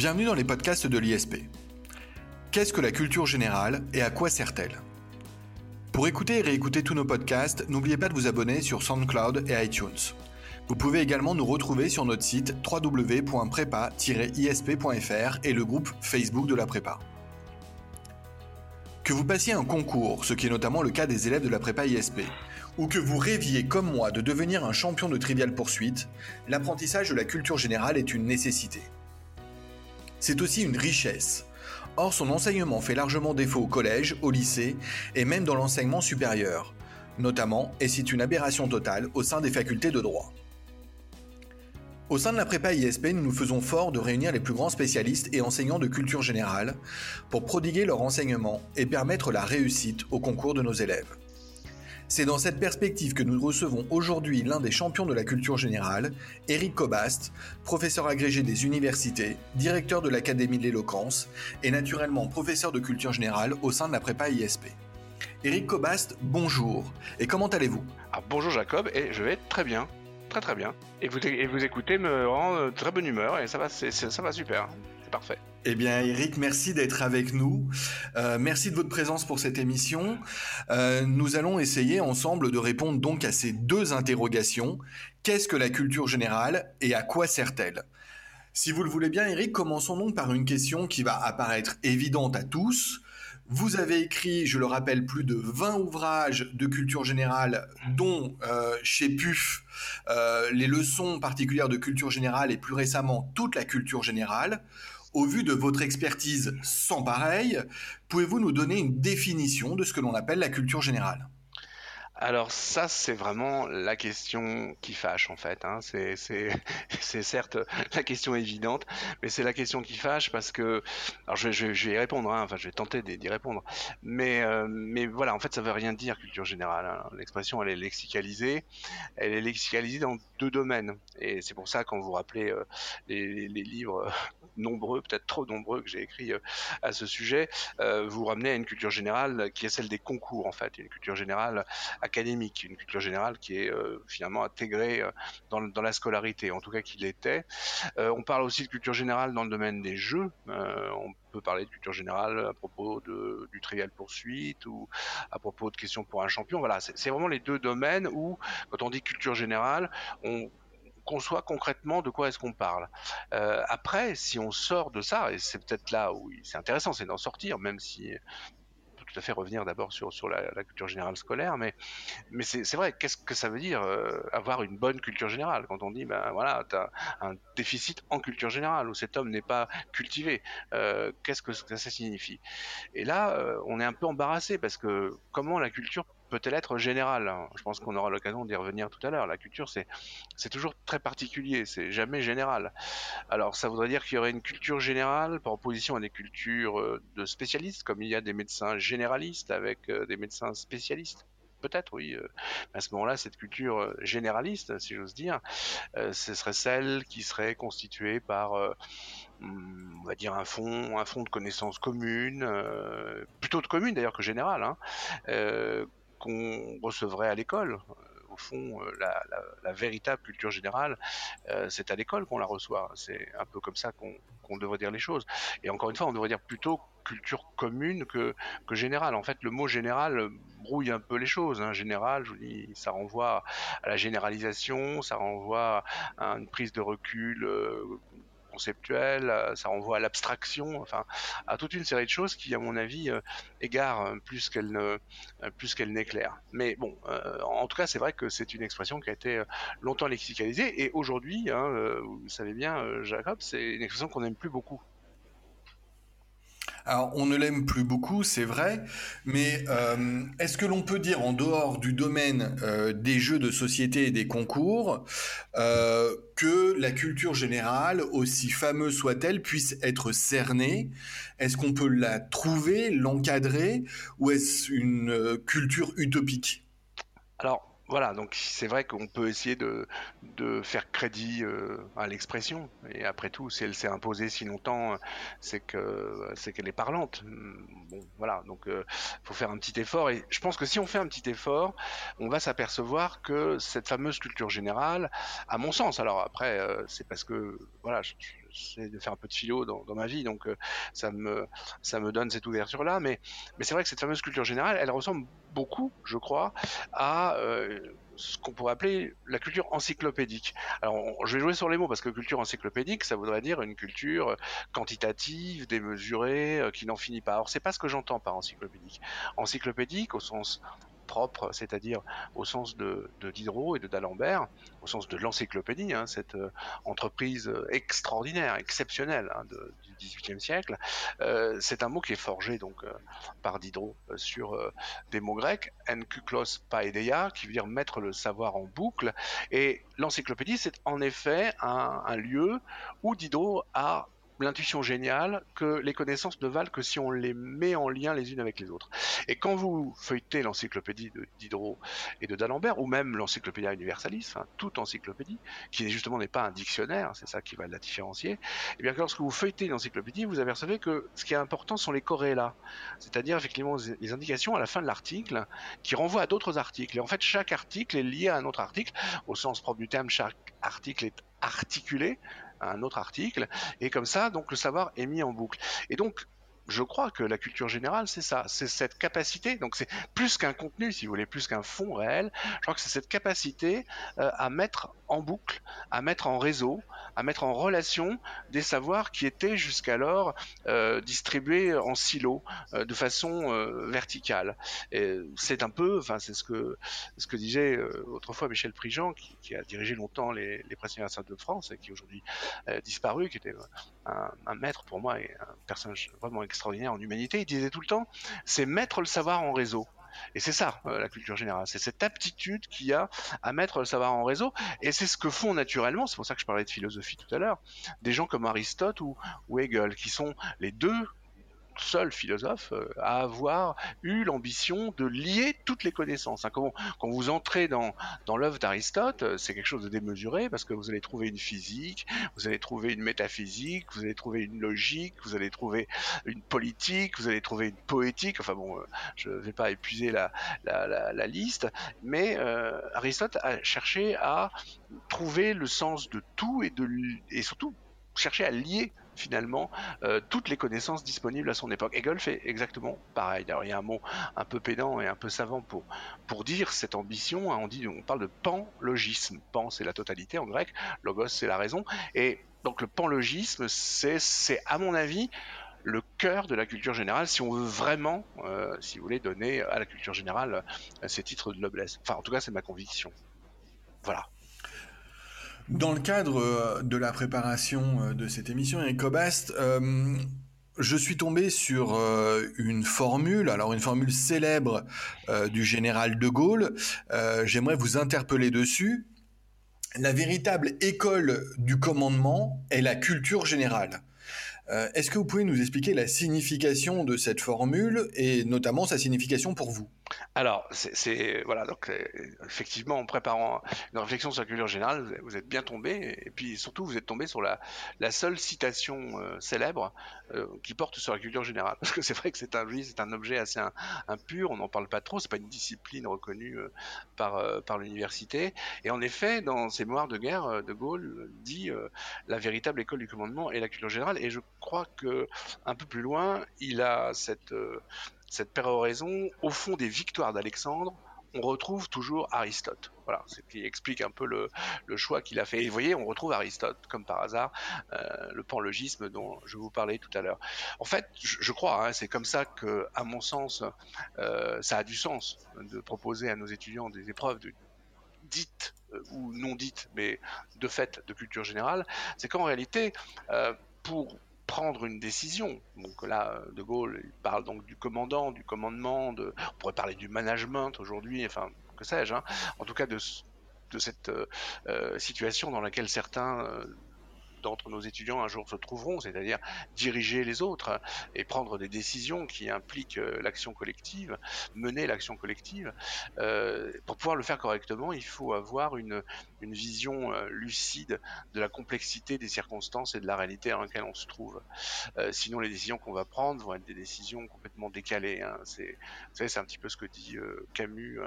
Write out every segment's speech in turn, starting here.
Bienvenue dans les podcasts de l'ISP. Qu'est-ce que la culture générale et à quoi sert-elle? Pour écouter et réécouter tous nos podcasts, n'oubliez pas de vous abonner sur SoundCloud et iTunes. Vous pouvez également nous retrouver sur notre site www.prépa-isp.fr et le groupe Facebook de la prépa. Que vous passiez un concours, ce qui est notamment le cas des élèves de la prépa ISP, ou que vous rêviez comme moi de devenir un champion de trivial poursuite, l'apprentissage de la culture générale est une nécessité. C'est aussi une richesse. Or, son enseignement fait largement défaut au collège, au lycée et même dans l'enseignement supérieur, notamment, et c'est une aberration totale, au sein des facultés de droit. Au sein de la prépa ISP, nous nous faisons fort de réunir les plus grands spécialistes et enseignants de culture générale pour prodiguer leur enseignement et permettre la réussite au concours de nos élèves. C'est dans cette perspective que nous recevons aujourd'hui l'un des champions de la culture générale, Éric Cobast, professeur agrégé des universités, directeur de l'Académie de l'éloquence et naturellement professeur de culture générale au sein de la prépa ISP. Éric Cobast, bonjour. Et comment allez-vous? Ah, Bonjour Jacob, et je vais très bien. Très très bien. Et vous, écoutez me rend très bonne humeur et ça va, ça va super. Parfait. Eh bien, Eric, merci d'être avec nous. Euh, merci de votre présence pour cette émission. Euh, nous allons essayer ensemble de répondre donc à ces deux interrogations. Qu'est-ce que la culture générale et à quoi sert-elle? Si vous le voulez bien, Eric, commençons donc par une question qui va apparaître évidente à tous. Vous avez écrit, je le rappelle, plus de 20 ouvrages de culture générale, dont euh, chez PUF, les leçons particulières de culture générale et plus récemment toute la culture générale. Au vu de votre expertise sans pareil, pouvez-vous nous donner une définition de ce que l'on appelle la culture générale? Alors ça, c'est vraiment la question qui fâche en fait. Hein. C'est, certes la question évidente, mais c'est la question qui fâche parce que, alors je, vais y répondre, hein. enfin je vais tenter d'y répondre, mais, euh, mais voilà, en fait ça veut rien dire culture générale. Hein. L'expression elle est lexicalisée, elle est lexicalisée dans deux domaines, et c'est pour ça quand vous rappelez euh, les, livres nombreux, peut-être trop nombreux que j'ai écrits euh, à ce sujet, vous ramenez à une culture générale qui est celle des concours en fait, une culture générale académique, une culture générale qui est euh, finalement intégrée euh, dans, la scolarité, en tout cas qu'il l'était. Euh, on parle aussi de culture générale dans le domaine des jeux. on peut parler de culture générale à propos du Trivial Poursuite ou à propos de questions pour un champion. Voilà, c'est vraiment les deux domaines où, quand on dit culture générale, on conçoit concrètement de quoi est-ce qu'on parle. Après, si on sort de ça, et c'est peut-être là où c'est intéressant, c'est d'en sortir, même si tout à fait revenir d'abord sur, la, culture générale scolaire, mais, mais c'est vrai, qu'est-ce que ça veut dire euh, avoir une bonne culture générale quand on dit, ben voilà, tu as un déficit en culture générale, où cet homme n'est pas cultivé, euh, qu'est-ce que ça signifie? Et là, euh, on est un peu embarrassé, parce que comment la culture peut-elle être générale Je pense qu'on aura l'occasion d'y revenir tout à l'heure. La culture, c'est toujours très particulier, c'est jamais général. Alors, ça voudrait dire qu'il y aurait une culture générale par opposition à des cultures euh, de spécialistes, comme il y a des médecins généralistes avec euh, des médecins spécialistes? Peut-être, oui. Euh, à ce moment-là, cette culture généraliste, si j'ose dire, ce serait celle qui serait constituée par, on va dire, un fond, un fond de connaissances communes, plutôt de communes d'ailleurs que générales, hein, qu'on recevrait à l'école. Au fond, euh, la, véritable culture générale, euh, c'est à l'école qu'on la reçoit. C'est un peu comme ça qu'on devrait dire les choses. Et encore une fois, on devrait dire plutôt culture commune que, que générale. En fait, le mot général brouille un peu les choses. Hein. Général, je vous dis, ça renvoie à la généralisation, ça renvoie à une prise de recul euh, conceptuel, euh, ça renvoie à l'abstraction, enfin à toute une série de choses qui, à mon avis, euh, égarent euh, plus qu'elle ne plus qu'elle n'éclaire. Mais bon, en tout cas, c'est vrai que c'est une expression qui a été longtemps lexicalisée et aujourd'hui, hein, vous savez bien, Jacob, c'est une expression qu'on n'aime plus beaucoup. Alors, on ne l'aime plus beaucoup, c'est vrai, mais euh, est-ce que l'on peut dire, en dehors du domaine euh, des jeux de société et des concours, euh, que la culture générale, aussi fameuse soit-elle, puisse être cernée? Est-ce qu'on peut la trouver, l'encadrer, ou est-ce une culture utopique? Voilà, donc c'est vrai qu'on peut essayer de, de faire crédit euh, à l'expression. Et après tout, si elle s'est imposée si longtemps, c'est que c'est qu'elle est parlante. Bon, voilà, donc euh, faut faire un petit effort. Et je pense que si on fait un petit effort, on va s'apercevoir que cette fameuse culture générale, à mon sens, alors après, euh, c'est parce que voilà, j'essaie de faire un peu de philo dans, ma vie, donc ça me ça me donne cette ouverture là. Mais mais c'est vrai que cette fameuse culture générale, elle ressemble beaucoup, je crois, à ce qu'on pourrait appeler la culture encyclopédique. Alors, je vais jouer sur les mots parce que culture encyclopédique, ça voudrait dire une culture quantitative, démesurée, qui n'en finit pas. Alors, c'est pas ce que j'entends par encyclopédique. Encyclopédique, au sens propre, c'est-à-dire au sens de, Diderot et de d'Alembert, au sens de l'encyclopédie, hein, cette euh, entreprise euh, extraordinaire, exceptionnelle hein, du XVIIIe siècle. Euh, c'est un mot qui est forgé donc par Diderot sur des mots grecs, enkuklos paedeia, qui veut dire mettre le savoir en boucle. Et l'encyclopédie, c'est en effet un lieu où Diderot a l'intuition géniale que les connaissances ne valent que si on les met en lien les unes avec les autres. Et quand vous feuilletez l'encyclopédie de Diderot et de d'Alembert, ou même l'encyclopédie universalis, hein, toute encyclopédie, qui justement n'est pas un dictionnaire, c'est ça qui va la différencier, et eh bien que lorsque vous feuilletez l'encyclopédie, vous apercevez que ce qui est important sont les corrélats, c'est-à-dire effectivement les indications à la fin de l'article qui renvoient à d'autres articles. Et en fait, chaque article est lié à un autre article, au sens propre du terme, chaque article est articulé un autre article, et comme ça, donc le savoir est mis en boucle. Et donc, je crois que la culture générale, c'est ça, c'est cette capacité, donc c'est plus qu'un contenu, si vous voulez, plus qu'un fond réel, je crois que c'est cette capacité euh, à mettre en boucle, à mettre en réseau, à mettre en relation des savoirs qui étaient jusqu'alors euh, distribués en silos, euh, de façon verticale. C'est un peu, enfin c'est ce que disait autrefois Michel Prigent, qui, a dirigé longtemps les, les presses universitaires de France et qui est aujourd'hui disparu, qui était un, un, maître pour moi et un personnage vraiment extraordinaire en humanité, il disait tout le temps, c'est mettre le savoir en réseau. Et c'est ça, euh, la culture générale. C'est cette aptitude qu'il y a à mettre le savoir en réseau. Et c'est ce que font naturellement, c'est pour ça que je parlais de philosophie tout à l'heure, des gens comme Aristote ou Hegel, qui sont les deux seul philosophe euh, à avoir eu l'ambition de lier toutes les connaissances. Hein. Quand, vous entrez dans, l'œuvre d'Aristote, euh, c'est quelque chose de démesuré parce que vous allez trouver une physique, vous allez trouver une métaphysique, vous allez trouver une logique, vous allez trouver une politique, vous allez trouver une poétique. Enfin bon, euh, je ne vais pas épuiser la, la, liste, mais Aristote a cherché à trouver le sens de tout et, de, et surtout chercher à lier finalement euh, toutes les connaissances disponibles à son époque. Hegel fait exactement pareil. Alors il y a un mot un peu pédant et un peu savant pour, pour dire cette ambition. Hein. on, dit, on parle de panlogisme. Pan, c'est la totalité en grec. Logos, c'est la raison. Et donc le panlogisme, c'est à mon avis le cœur de la culture générale si on veut vraiment, euh, si vous voulez, donner à la culture générale euh, ces titres de noblesse. Enfin, en tout cas, c'est ma conviction. Voilà. Dans le cadre euh, de la préparation euh, de cette émission, Ecobast, euh, je suis tombé sur une formule, alors une formule célèbre du général de Gaulle. J'aimerais vous interpeller dessus. La véritable école du commandement est la culture générale. Est-ce que vous pouvez nous expliquer la signification de cette formule et notamment sa signification pour vous? Alors, voilà, donc euh, effectivement, en préparant une réflexion sur la culture générale, vous êtes bien tombé, et puis surtout, vous êtes tombé sur la, seule citation euh, célèbre euh, qui porte sur la culture générale, parce que c'est vrai que c'est un c'est un objet assez impur, on n'en parle pas trop, c'est pas une discipline reconnue par par l'université, et en effet, dans ses mémoires de guerre, De Gaulle dit la véritable école du commandement est la culture générale, et je crois que un peu plus loin, il a cette cette péroraison, au fond des victoires d'Alexandre, on retrouve toujours Aristote. Voilà, ce qui explique un peu le, choix qu'il a fait. Et vous voyez, on retrouve Aristote, comme par hasard, euh, le panlogisme dont je vous parlais tout à l'heure. En fait, je, crois, hein, c'est comme ça que, à mon sens, euh, ça a du sens de proposer à nos étudiants des épreuves dites euh, ou non dites, mais de fait de culture générale, c'est qu'en réalité, pour prendre une décision. Donc là, De Gaulle il parle donc du commandant, du commandement, de, on pourrait parler du management aujourd'hui, enfin que sais-je. Hein. En tout cas de, cette euh, euh, situation dans laquelle certains euh, d'entre nos étudiants un jour se trouveront, c'est-à-dire diriger les autres et prendre des décisions qui impliquent euh, l'action collective, mener l'action collective. Euh, pour pouvoir le faire correctement, il faut avoir une, vision euh, lucide de la complexité des circonstances et de la réalité dans laquelle on se trouve. sinon, les décisions qu'on va prendre vont être des décisions complètement décalées. Hein. C'est, vous savez, c'est un petit peu ce que dit Camus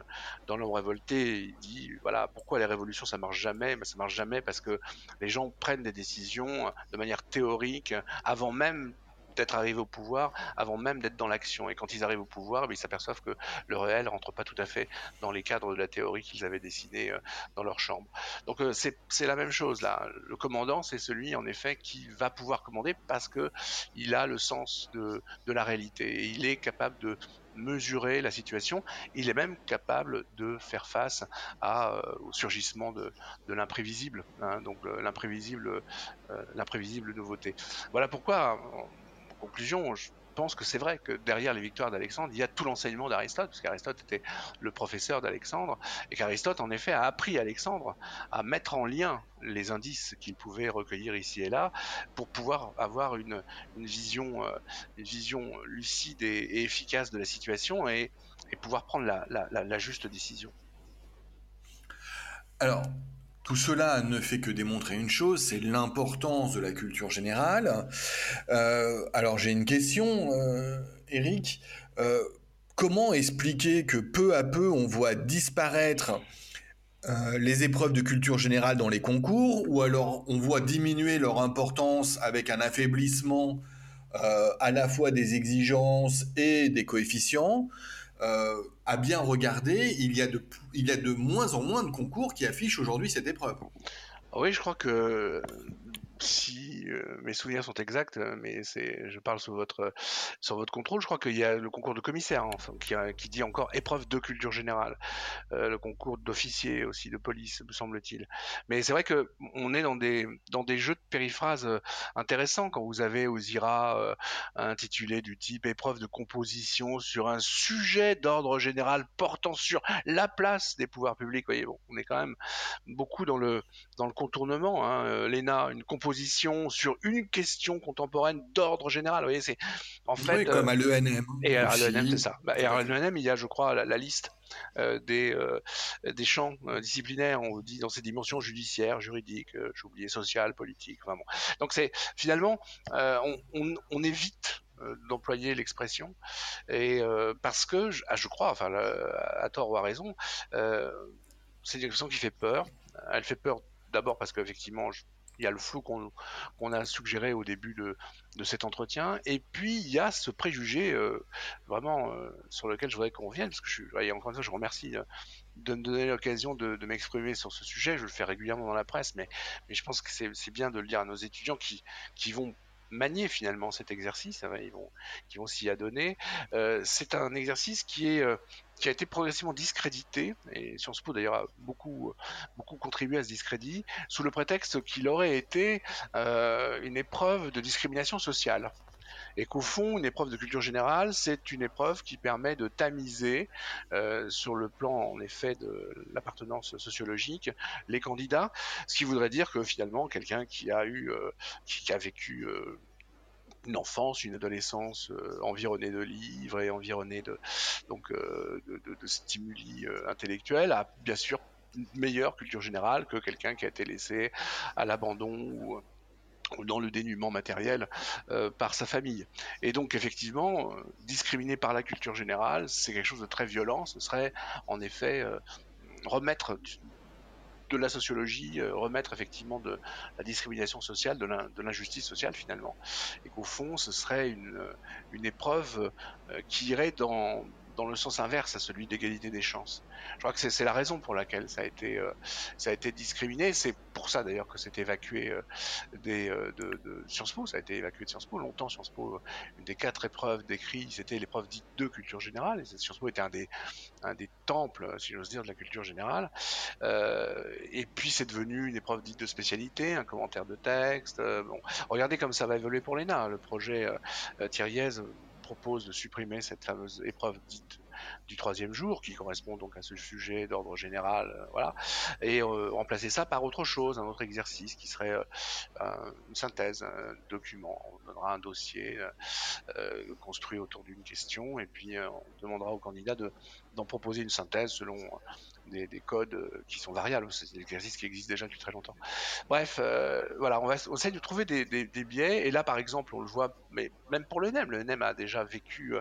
dans L'homme révolté. Il dit, voilà, pourquoi les révolutions ça marche jamais? Ben, Ça marche jamais parce que les gens prennent des décisions décisions de manière théorique avant même d'être arrivé au pouvoir avant même d'être dans l'action. Et quand ils arrivent au pouvoir, ben, ils s'aperçoivent que le réel rentre pas tout à fait dans les cadres de la théorie qu'ils avaient dessinée euh, dans leur chambre. Donc euh, c'est la même chose là. Le commandant, c'est celui en effet qui va pouvoir commander parce que il a le sens de, de la réalité. Et il est capable de mesurer la situation. Il est même capable de faire face euh, au surgissement de, l'imprévisible, hein, donc l'imprévisible, l'imprévisible nouveauté. Voilà pourquoi conclusion, je pense que c'est vrai que derrière les victoires d'Alexandre, il y a tout l'enseignement d'Aristote, parce qu'Aristote était le professeur d'Alexandre, et qu'Aristote, en effet, a appris Alexandre à mettre en lien les indices qu'il pouvait recueillir ici et là pour pouvoir avoir une, vision, euh, vision lucide et, efficace de la situation et, pouvoir prendre la, la juste décision. Alors, tout cela ne fait que démontrer une chose, c'est l'importance de la culture générale. Euh, alors j'ai une question, euh, Eric. Euh, comment expliquer que peu à peu on voit disparaître les épreuves de culture générale dans les concours, ou alors on voit diminuer leur importance avec un affaiblissement à la fois des exigences et des coefficients? Euh, à bien regarder, il y, a de, il y a de moins en moins de concours qui affichent aujourd'hui cette épreuve. Oui, je crois que si euh, mes souvenirs sont exacts, euh, mais c'est, je parle sous votre, sur votre contrôle, je crois qu'il y a le concours de commissaire enfin, qui, qui, dit encore épreuve de culture générale, euh, le concours d'officier aussi de police, me semble-t-il. Mais c'est vrai que on est dans des, dans des jeux de périphrases intéressants quand vous avez aux IRA intitulé du type épreuve de composition sur un sujet d'ordre général portant sur la place des pouvoirs publics. Voyez, bon, on est quand même beaucoup dans le, dans le contournement. Hein. L'ENA, une composition sur une question contemporaine d'ordre général. Vous voyez, c'est en fait comme à l'ENM. Et à l'ENM, c'est ça. Bah, et à l'ENM, il y a, je crois, la, liste euh, des, euh, des champs euh, disciplinaires, on dit dans ces dimensions judiciaires, juridiques, j'ai oublié sociales, politiques, vraiment. Donc c'est finalement, on, on, évite d'employer l'expression et parce que je, ah, je crois, enfin à tort ou à raison, c'est une expression qui fait peur. Elle fait peur d'abord parce qu'effectivement, il y a le flou qu'on a suggéré au début de, cet entretien, et puis il y a ce préjugé euh, vraiment euh, sur lequel je voudrais qu'on revienne, que je, encore une fois, je remercie de me donner l'occasion de, m'exprimer sur ce sujet. Je le fais régulièrement dans la presse, mais, je pense que c'est bien de le dire à nos étudiants qui vont manier finalement cet exercice, hein, ils vont, s'y adonner. Euh, c'est un exercice euh, qui a été progressivement discrédité, et Sciences Po d'ailleurs a beaucoup, beaucoup contribué à ce discrédit, sous le prétexte qu'il aurait été euh, une épreuve de discrimination sociale et qu'au fond, une épreuve de culture générale, c'est une épreuve qui permet de tamiser euh, sur le plan, en effet, de l'appartenance sociologique, les candidats, ce qui voudrait dire que finalement, quelqu'un qui a eu, euh, qui, a vécu euh, une enfance, une adolescence environnée de livres et environnée de donc de, stimuli intellectuels a bien sûr une meilleure culture générale que quelqu'un qui a été laissé à l'abandon ou dans le dénuement matériel euh, par sa famille. Et donc effectivement, euh, discriminer par la culture générale, c'est quelque chose de très violent. Ce serait en effet euh, remettre de la sociologie, remettre effectivement de la discrimination sociale, de l'injustice sociale finalement. Et qu'au fond, ce serait une, une épreuve qui irait dans, dans le sens inverse à celui d'égalité des chances. Je crois que c'est la raison pour laquelle ça a été, euh, ça a été discriminé. C'est pour ça d'ailleurs que c'est évacué euh, des, euh, de, Sciences Po. Ça a été évacué de Sciences Po longtemps. Sciences Po, une des quatre épreuves décrites, c'était l'épreuve dite de culture générale. Et Sciences Po était un des, un des temples, si j'ose dire, de la culture générale. et puis c'est devenu une épreuve dite de spécialité, un commentaire de texte. bon, regardez comme ça va évoluer pour l'ENA. Le projet Thierry propose de supprimer cette fameuse épreuve dite du troisième jour, qui correspond donc à ce sujet d'ordre général, euh, voilà, et euh, remplacer ça par autre chose, un autre exercice qui serait euh, une synthèse, un document. On donnera un dossier construit autour d'une question, et puis on demandera au candidat d'en proposer une synthèse selon des, codes qui sont variables. C'est des exercices qui existent déjà depuis très longtemps. Bref, voilà, on, va, on essaie de trouver des, biais. Et là, par exemple, on le voit, mais même pour le NEM, le NEM a déjà vécu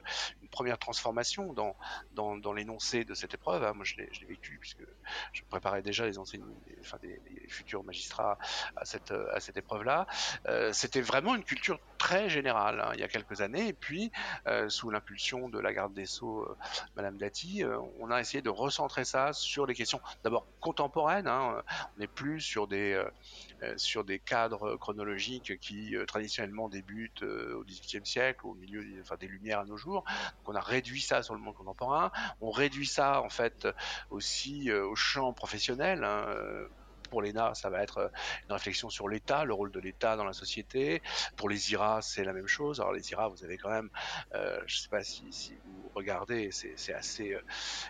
première transformation dans, dans, l'énoncé de cette épreuve. Hein. Moi, je l'ai vécu puisque je préparais déjà les, enfin, des, futurs magistrats à cette, à cette épreuve-là. Euh, c'était vraiment une culture très générale hein, il y a quelques années. Et puis, euh, sous l'impulsion de la garde des Sceaux, euh, Madame Dati, on a essayé de recentrer ça sur les questions d'abord contemporaines. Hein. on n'est plus sur des, sur des cadres chronologiques qui traditionnellement débutent au XVIIIe siècle, au milieu des Lumières à nos jours. Donc, on a réduit ça sur le monde contemporain. On réduit ça en fait aussi au champ professionnel. Hein, pour l'ENA, ça va être euh, une réflexion sur l'État, le rôle de l'État dans la société. Pour les IRA, c'est la même chose. Alors les IRA, vous avez quand même, euh, je ne sais pas si, vous regardez, c'est assez, euh,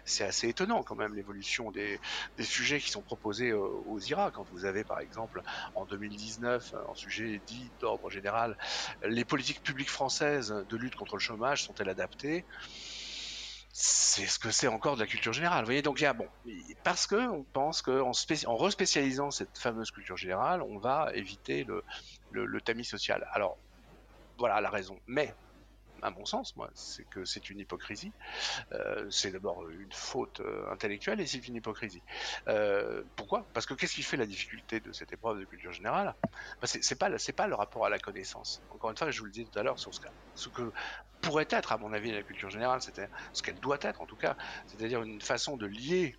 c'est assez étonnant quand même l'évolution des, sujets qui sont proposés aux IRA. Quand vous avez par exemple en 2019 un sujet dit d'ordre général, les politiques publiques françaises de lutte contre le chômage sont-elles adaptées? C'est ce que c'est encore de la culture générale. Voyez, donc il y a bon, parce que on pense qu'en en respécialisant cette fameuse culture générale, on va éviter le, tamis social. Alors voilà la raison. Mais à mon sens, moi, c'est que c'est une hypocrisie. Euh, c'est d'abord une faute euh, intellectuelle et c'est une hypocrisie. Euh, pourquoi? Parce que qu'est-ce qui fait la difficulté de cette épreuve de culture générale? Ben C'est pas c'est pas le rapport à la connaissance. Encore une fois, je vous le disais tout à l'heure sur ce, ce que pourrait être, à mon avis, la culture générale, c'est ce qu'elle doit être en tout cas, c'est-à-dire une façon de lier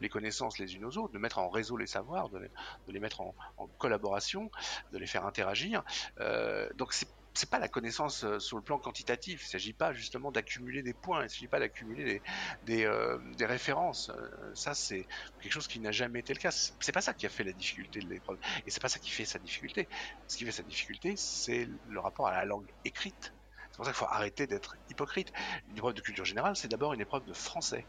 les connaissances les unes aux autres, de mettre en réseau les savoirs, de les, mettre en, collaboration, de les faire interagir. Euh, donc c'est c'est pas la connaissance euh, sur le plan quantitatif. Il ne s'agit pas justement d'accumuler des points. Il ne s'agit pas d'accumuler des, euh, références. Ça, c'est quelque chose qui n'a jamais été le cas. C'est pas ça qui a fait la difficulté de l'épreuve. Et c'est pas ça qui fait sa difficulté. Ce qui fait sa difficulté, c'est le rapport à la langue écrite. C'est pour ça qu'il faut arrêter d'être hypocrite. Une épreuve de culture générale, c'est d'abord une épreuve de français.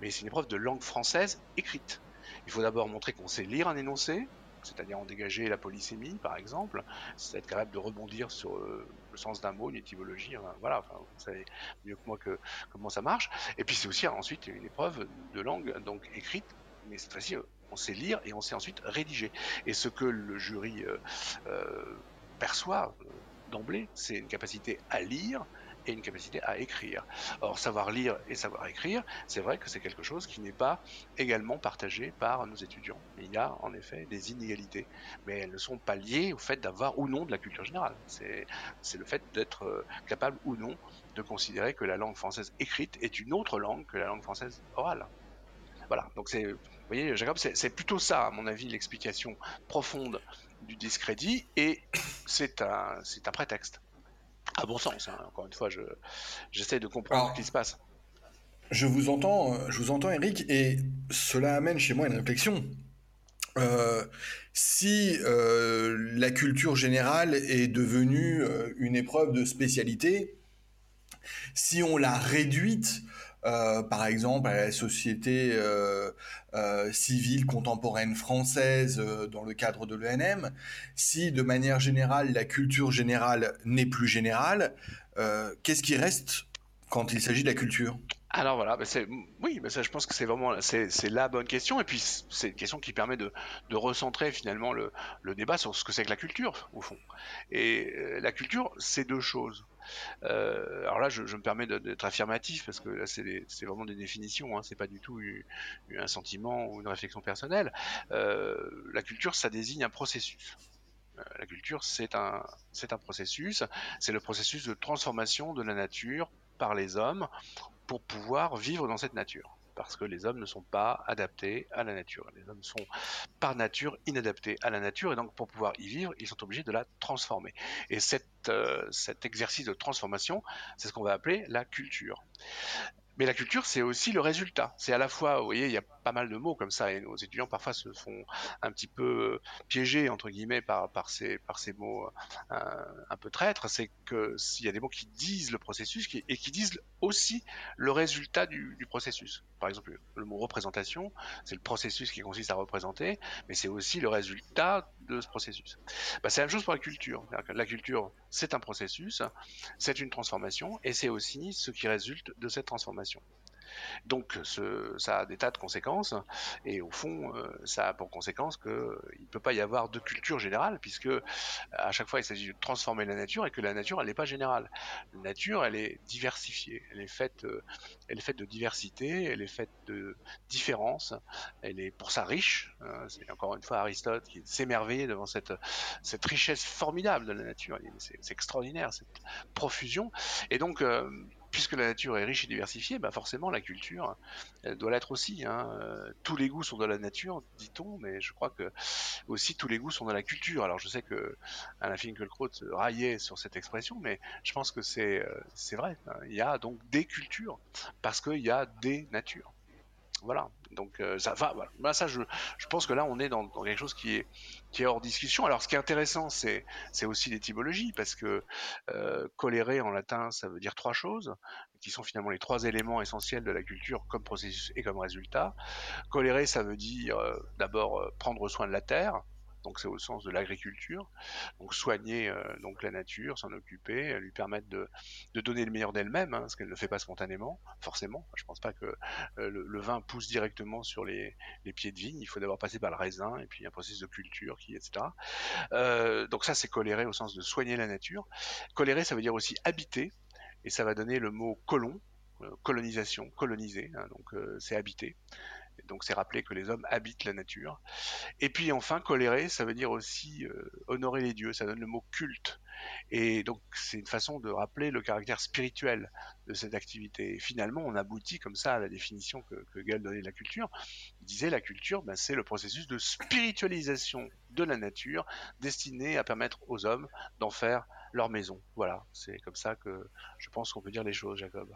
Mais c'est une épreuve de langue française écrite. Il faut d'abord montrer qu'on sait lire un énoncé, c'est-à-dire en dégager la polysémie, par exemple, c'est être capable de rebondir sur euh, le sens d'un mot, une étymologie, voilà, vous savez mieux que moi comment ça marche. Et puis c'est aussi ensuite une épreuve de langue, donc écrite, mais cette fois-ci, on sait lire et on sait ensuite rédiger. Et ce que le jury euh, euh, perçoit d'emblée, c'est une capacité à lire, et une capacité à écrire. Or, savoir lire et savoir écrire, c'est vrai que c'est quelque chose qui n'est pas également partagé par nos étudiants. Il y a en effet des inégalités, mais elles ne sont pas liées au fait d'avoir ou non de la culture générale. C'est le fait d'être euh, capable ou non de considérer que la langue française écrite est une autre langue que la langue française orale. Voilà, donc c'est, vous voyez, Jacob, c'est plutôt ça, à mon avis, l'explication profonde du discrédit, et c'est un, un prétexte à bon sens. Hein. Encore une fois, je, j'essaie de comprendre ce qui se passe. Je vous entends, euh, je vous entends, Eric, et cela amène chez moi une réflexion. Euh, si euh, la culture générale est devenue une épreuve de spécialité, si on l'a réduite euh, par exemple à la société euh, euh, civile contemporaine française dans le cadre de l'ENM, si de manière générale la culture générale n'est plus générale, qu'est-ce qui reste quand il s'agit de la culture? Alors voilà, bah, oui, ça, je pense que c'est vraiment c'est, la bonne question et puis c'est une question qui permet de, recentrer finalement le, débat sur ce que c'est que la culture au fond. Et la culture, c'est deux choses. Euh, alors là, je, me permets d'être affirmatif parce que là, c'est vraiment des définitions, hein, c'est pas du tout un sentiment ou une réflexion personnelle. Euh, la culture, ça désigne un processus. Euh, la culture, c'est un, c'est un processus, c'est le processus de transformation de la nature par les hommes pour pouvoir vivre dans cette nature parce que les hommes ne sont pas adaptés à la nature. Les hommes sont par nature inadaptés à la nature et donc pour pouvoir y vivre, ils sont obligés de la transformer. Et euh, cet exercice de transformation, c'est ce qu'on va appeler la culture. Mais la culture, c'est aussi le résultat. C'est à la fois, vous voyez, il y a pas mal de mots comme ça, et nos étudiants parfois se font un petit peu piéger entre guillemets par, ces, par ces mots euh, un peu traîtres. C'est que s'il y a des mots qui disent le processus et qui disent aussi le résultat du processus. Par exemple, le mot représentation, c'est le processus qui consiste à représenter, mais c'est aussi le résultat de ce processus. Bah, c'est la même chose pour la culture. La culture, c'est un processus, c'est une transformation, et c'est aussi ce qui résulte de cette transformation. Donc ça a des tas de conséquences, et au fond, euh, ça a pour conséquence qu'il ne peut pas y avoir de culture générale, puisque à chaque fois il s'agit de transformer la nature, et que la nature, elle n'est pas générale. La nature, elle est diversifiée, elle est faite, euh, de diversité, elle est faite de différence, elle est pour ça riche. C'est encore une fois Aristote qui s'émerveillait devant cette, cette richesse formidable de la nature. C'est extraordinaire, cette profusion. Et donc, euh, puisque la nature est riche et diversifiée, bah forcément la culture elle doit l'être aussi. Hein. Euh, tous les goûts sont dans la nature, dit-on, mais je crois que aussi tous les goûts sont dans la culture. Alors je sais que Alain Finkielkraut raillait sur cette expression, mais je pense que c'est euh, vrai. Hein. Il y a donc des cultures parce qu'il y a des natures. Voilà. Donc euh, ça va. Voilà. ça, je, pense que là, on est dans, quelque chose qui est hors discussion. Alors, ce qui est intéressant, c'est c'est aussi l'étymologie, parce que euh, en latin, ça veut dire trois choses, qui sont finalement les trois éléments essentiels de la culture comme processus et comme résultat. Coléré, ça veut dire euh, d'abord euh, prendre soin de la terre donc c'est au sens de l'agriculture. Donc soigner euh, donc la nature, s'en occuper, euh, lui permettre de, donner le meilleur d'elle-même, hein, ce qu'elle ne fait pas spontanément, forcément. Je ne pense pas que euh, le, vin pousse directement sur les, pieds de vigne. Il faut d'abord passer par le raisin et puis un processus de culture, etc. donc ça c'est colérer au sens de soigner la nature. Colérer, ça veut dire aussi habiter, et ça va donner le mot colon, colonisation, coloniser, hein, donc c'est habiter. Donc c'est rappeler que les hommes habitent la nature. Et puis enfin, colérer, ça veut dire aussi euh, honorer les dieux, ça donne le mot culte. Et donc c'est une façon de rappeler le caractère spirituel de cette activité. Et finalement, on aboutit comme ça à la définition que, que donnait de la culture. Il disait la culture, ben, c'est le processus de spiritualisation de la nature destiné à permettre aux hommes d'en faire leur maison. Voilà, c'est comme ça que je pense qu'on peut dire les choses, Jacob.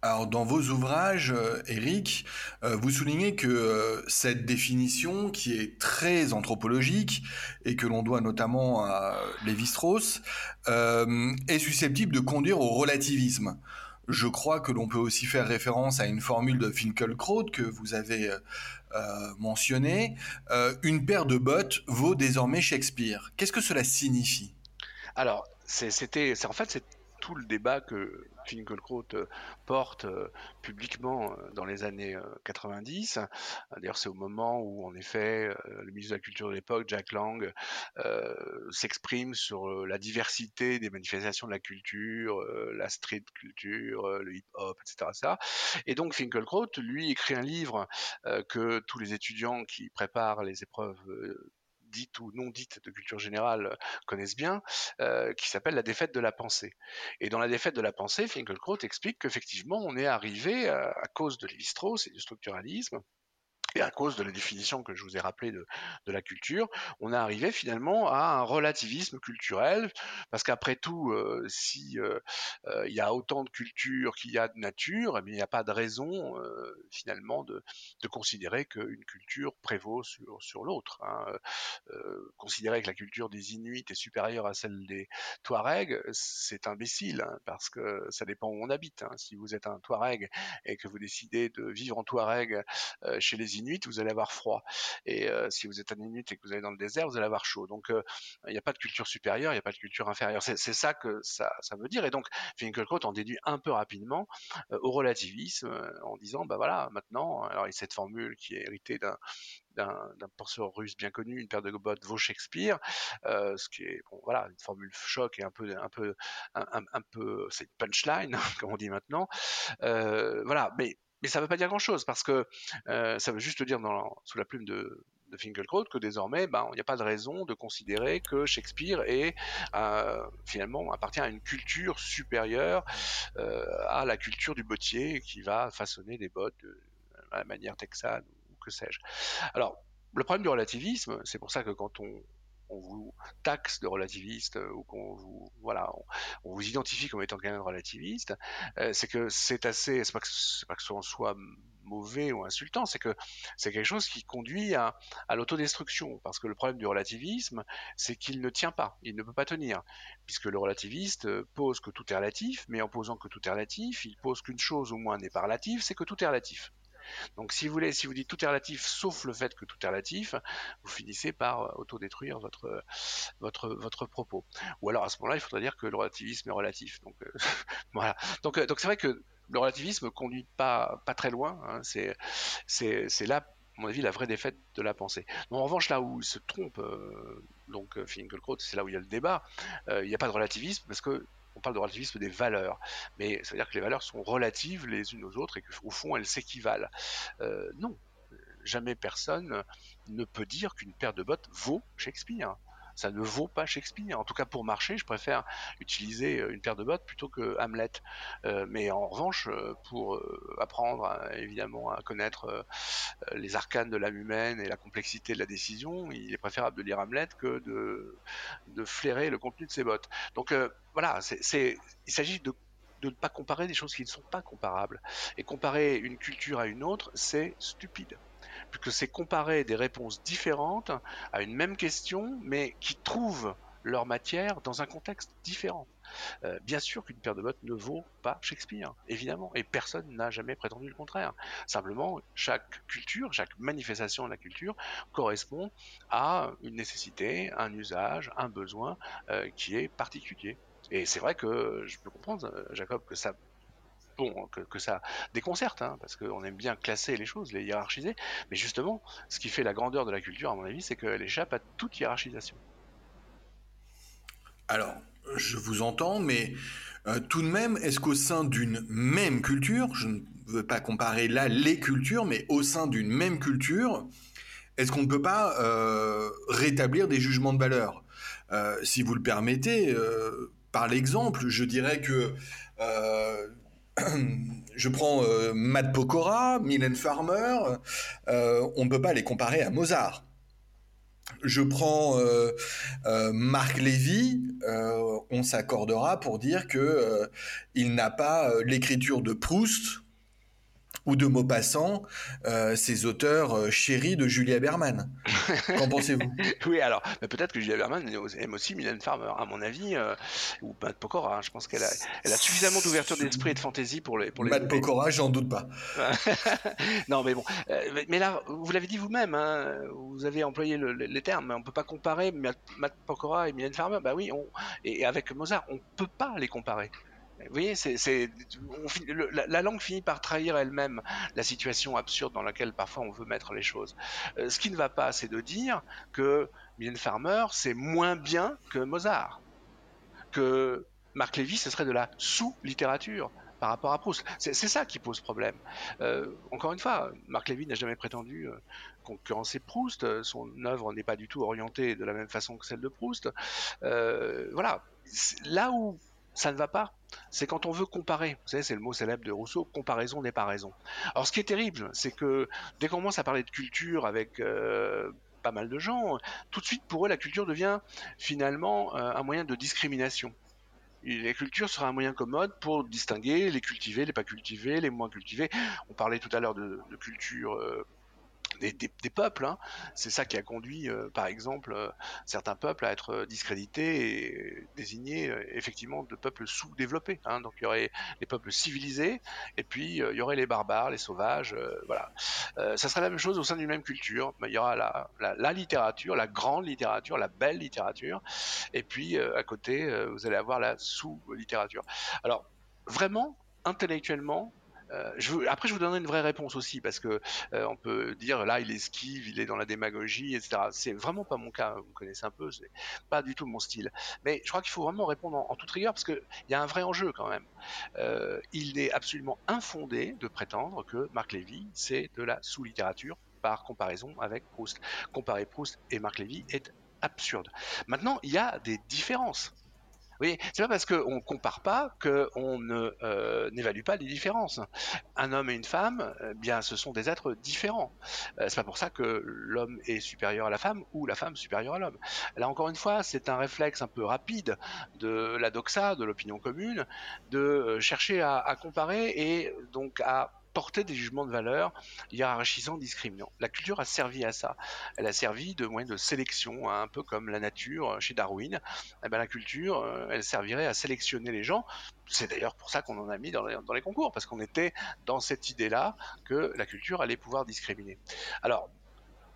Alors dans vos ouvrages, euh, Eric, euh, vous soulignez que euh, cette définition, qui est très anthropologique et que l'on doit notamment à Lévi-Strauss, est susceptible de conduire au relativisme. Je crois que l'on peut aussi faire référence à une formule de Finkelkraut que vous avez mentionnée. une paire de bottes vaut désormais Shakespeare. Qu'est-ce que cela signifie? Alors, c'était, en fait, tout le débat que Finkelkraut euh, porte euh, publiquement euh, dans les années 90. D'ailleurs, c'est au moment où, en effet, le ministre de la Culture de l'époque, Jack Lang, s'exprime sur la diversité des manifestations de la culture, la street culture, le hip-hop, etc., Et donc, Finkelkraut, lui, écrit un livre que tous les étudiants qui préparent les épreuves dites ou non dites de culture générale euh, connaissent bien, euh, qui s'appelle la défaite de la pensée. Et dans la défaite de la pensée, Finkelkraut explique qu'effectivement, on est arrivé, à, à cause de Lévi-Strauss et du structuralisme, et à cause de la définition que je vous ai rappelée de, la culture, on est arrivé finalement à un relativisme culturel, parce qu'après tout, euh, si euh, euh, il y a autant de culture qu'il y a de nature, eh il n'y a pas de raison finalement de, de considérer qu'une culture prévaut sur, sur l'autre. Hein. considérer que la culture des Inuits est supérieure à celle des Touaregs, c'est imbécile, hein, parce que ça dépend où on habite. Hein. Si vous êtes un Touareg et que vous décidez de vivre en Touareg chez les Vous allez avoir froid. Et euh, si vous êtes un Inuit et que vous allez dans le désert, vous allez avoir chaud. Donc euh, il n'y a pas de culture supérieure, il n'y a pas de culture inférieure. C'est ça que ça, veut dire. Et donc Finkelkraut en déduit un peu rapidement euh, au relativisme en disant, bah voilà, maintenant, alors il y a cette formule qui est héritée d'un penseur russe bien connu, une paire de bottes vaut Shakespeare, ce qui est bon voilà une formule choc et un peu un peu un, peu c'est une punchline comme on dit maintenant, voilà mais mais ça ne veut pas dire grand-chose parce que euh, ça veut juste dire dans, sous la plume de, de Finkelkraut que désormais, ben, il n'y a pas de raison de considérer que Shakespeare est euh, finalement appartient à une culture supérieure euh, à la culture du bottier qui va façonner des bottes de, à la manière texane ou que sais-je. Alors, le problème du relativisme, c'est pour ça que quand on, on vous taxe de relativiste euh, ou qu'on vous voilà on, vous identifie comme étant quelqu'un de relativiste, euh, c'est que c'est assez c'est pas pas que ce soit mauvais ou insultant, c'est que c'est quelque chose qui conduit à, à l'autodestruction. Parce que le problème du relativisme, c'est qu'il ne tient pas, il ne peut pas tenir. Puisque le relativiste euh, pose que tout est relatif, mais en posant que tout est relatif, il pose qu'une chose au moins n'est pas relative, c'est que tout est relatif. Donc si vous dites tout est relatif sauf le fait que tout est relatif, vous finissez par euh, autodétruire votre votre propos. Ou alors à ce moment-là, il faudrait dire que le relativisme est relatif. Donc euh, euh, c'est vrai que le relativisme conduit pas, très loin. Hein. c'est, là, à mon avis, la vraie défaite de la pensée. en revanche, là où il se trompe, euh, donc euh, Finkelkraut, c'est là où il y a le débat, euh, il n'y a pas de relativisme parce que on parle de relativisme des valeurs, mais ça veut dire que les valeurs sont relatives les unes aux autres et qu'au fond elles s'équivalent. non, jamais personne ne peut dire qu'une paire de bottes vaut Shakespeare ça ne vaut pas Shakespeare. En tout cas, pour marcher, je préfère utiliser euh, une paire de bottes plutôt que Hamlet. Euh, mais en revanche, euh, pour apprendre évidemment à connaître les arcanes de l'âme humaine et la complexité de la décision, il est préférable de lire Hamlet que de, flairer le contenu de ses bottes. Donc voilà, il s'agit de de ne pas comparer des choses qui ne sont pas comparables. Et comparer une culture à une autre, c'est stupide puisque c'est comparer des réponses différentes à une même question, mais qui trouvent leur matière dans un contexte différent. Euh, bien sûr qu'une paire de bottes ne vaut pas Shakespeare, évidemment, et personne n'a jamais prétendu le contraire. Simplement, chaque culture, chaque manifestation de la culture correspond à une nécessité, un usage, un besoin euh, qui est particulier. Et c'est vrai que je peux comprendre, euh, Jacob, que ça bon, que, ça. Déconcerte, hein, parce qu'on aime bien classer les choses, les hiérarchiser, mais justement, ce qui fait la grandeur de la culture, à mon avis, c'est qu'elle échappe à toute hiérarchisation. Alors, je vous entends, mais euh, tout de même, est-ce qu'au sein d'une même culture, je ne veux pas comparer là les cultures, mais au sein d'une même culture, est-ce qu'on ne peut pas euh, rétablir des jugements de valeur? Euh, Si vous le permettez, par l'exemple, je dirais que je prends euh, Matt Pokora, Mylène Farmer, euh, on ne peut pas les comparer à Mozart. Je prends euh, Marc Lévy, on s'accordera pour dire que il n'a pas l'écriture de Proust ou de Maupassant, euh, ces auteurs euh, chéris de Julia Berman. Qu'en pensez-vous? Oui, alors peut-être que Julia Berman aime aussi Mylène Farmer, à mon avis, euh, ou Matt Pokora. Hein. je pense qu'elle a, elle a suffisamment d'ouverture d'esprit et de fantaisie pour les. Pour les Matt Pokora, j'en doute pas. non, mais bon, mais là, vous l'avez dit vous-même, hein, vous avez employé les termes, mais on peut pas comparer Matt, Pokora et Mylène Farmer. Bah oui, on, et avec Mozart, on peut pas les comparer. Vous voyez, c'est, la, langue finit par trahir elle-même la situation absurde dans laquelle parfois on veut mettre les choses. Euh, ce qui ne va pas, c'est de dire que Mylène Farmer, c'est moins bien que Mozart. Que Marc Lévy, ce serait de la sous-littérature par rapport à Proust. C'est, ça qui pose problème. Euh, encore une fois, Marc Lévy n'a jamais prétendu euh, concurrencer Proust. Son œuvre n'est pas du tout orientée de la même façon que celle de Proust. voilà. Là où ça ne va pas. C'est quand on veut comparer. Vous savez, c'est le mot célèbre de Rousseau, comparaison n'est pas raison. Alors ce qui est terrible, c'est que dès qu'on commence à parler de culture avec euh, pas mal de gens, tout de suite pour eux la culture devient finalement euh, un moyen de discrimination. la culture sera un moyen commode pour distinguer les cultivés, les pas cultivés, les moins cultivés. On parlait tout à l'heure de, culture euh, des, peuples. Hein. C'est ça qui a conduit, euh, par exemple, euh, certains peuples à être discrédités et désignés euh, effectivement de peuples sous-développés. Hein. Donc il y aurait les peuples civilisés et puis il y aurait les barbares, les sauvages. voilà. ça serait la même chose au sein d'une même culture. Il y aura la, la, littérature, la grande littérature, la belle littérature, et puis à côté, vous allez avoir la sous-littérature. Alors vraiment, intellectuellement, euh, après, je vous donnerai une vraie réponse aussi, parce que euh, on peut dire là, il esquive, il est dans la démagogie, etc. C'est vraiment pas mon cas. Vous me connaissez un peu, c'est pas du tout mon style. Mais je crois qu'il faut vraiment répondre en, toute rigueur, parce qu'il y a un vrai enjeu quand même. Euh, il est absolument infondé de prétendre que Marc Lévy, c'est de la sous-littérature par comparaison avec Proust. Comparer Proust et Marc Lévy est absurde. Maintenant, il y a des différences. Oui, c'est pas parce qu'on compare pas qu'on ne euh, n'évalue pas les différences. Un homme et une femme, eh bien, ce sont des êtres différents. Euh, c'est pas pour ça que l'homme est supérieur à la femme ou la femme supérieure à l'homme. Là encore une fois, c'est un réflexe un peu rapide de la doxa, de l'opinion commune, de euh, chercher à, à comparer et donc à porter des jugements de valeur hiérarchisants, discriminants. La culture a servi à ça. Elle a servi de moyen de sélection, hein, un peu comme la nature euh, chez Darwin. Eh ben, la culture, euh, elle servirait à sélectionner les gens. C'est d'ailleurs pour ça qu'on en a mis dans les, concours, parce qu'on était dans cette idée-là que la culture allait pouvoir discriminer. Alors,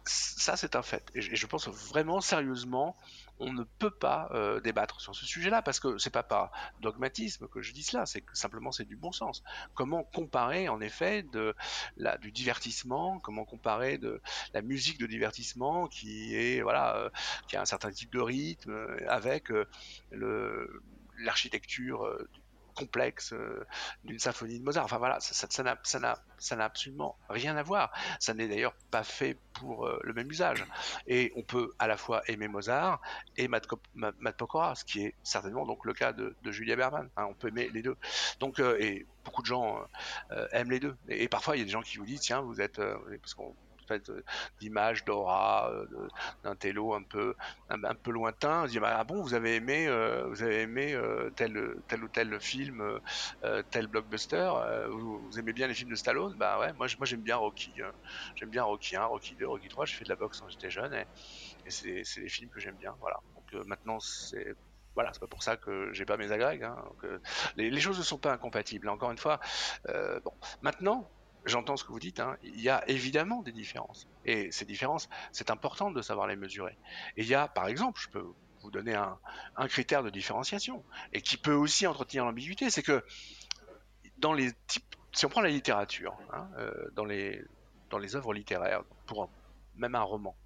ça, c'est un fait. Et je pense vraiment sérieusement on ne peut pas euh, débattre sur ce sujet-là parce que c'est pas par dogmatisme que je dis cela, c'est simplement c'est du bon sens. Comment comparer en effet de la, du divertissement, comment comparer de la musique de divertissement qui est voilà euh, qui a un certain type de rythme euh, avec le l'architecture complexe euh, d'une symphonie de Mozart. Enfin voilà, ça n'a absolument rien à voir. Ça n'est d'ailleurs pas fait pour euh, le même usage. Et on peut à la fois aimer Mozart et Matt, Pokora, ce qui est certainement donc le cas de, Julia Berman. Hein. on peut aimer les deux. Donc euh, et beaucoup de gens aiment les deux. Et, parfois il y a des gens qui vous disent tiens vous êtes parce euh, d'images, d'aura, euh, d'un télo un peu, un, peu lointain. On se dit ah bon, vous avez aimé, euh, vous avez aimé tel, tel ou tel film, tel blockbuster. Vous, aimez bien les films de Stallone? Bah ouais, moi, moi j'aime bien Rocky. Hein. J'aime bien Rocky 1, Rocky 2, Rocky 3. J'ai fait de la boxe quand j'étais jeune et, c'est les films que j'aime bien. Voilà. Donc maintenant c'est voilà, c'est pas pour ça que j'ai pas mes agrègues. Hein. les, choses ne sont pas incompatibles. Encore une fois, bon, maintenant, j'entends ce que vous dites, hein, il y a évidemment des différences. Et ces différences, c'est important de savoir les mesurer. Et il y a, par exemple, je peux vous donner un, critère de différenciation, et qui peut aussi entretenir l'ambiguïté, c'est que dans les types, si on prend la littérature, hein, euh, dans, les, dans les œuvres littéraires, pour même un roman,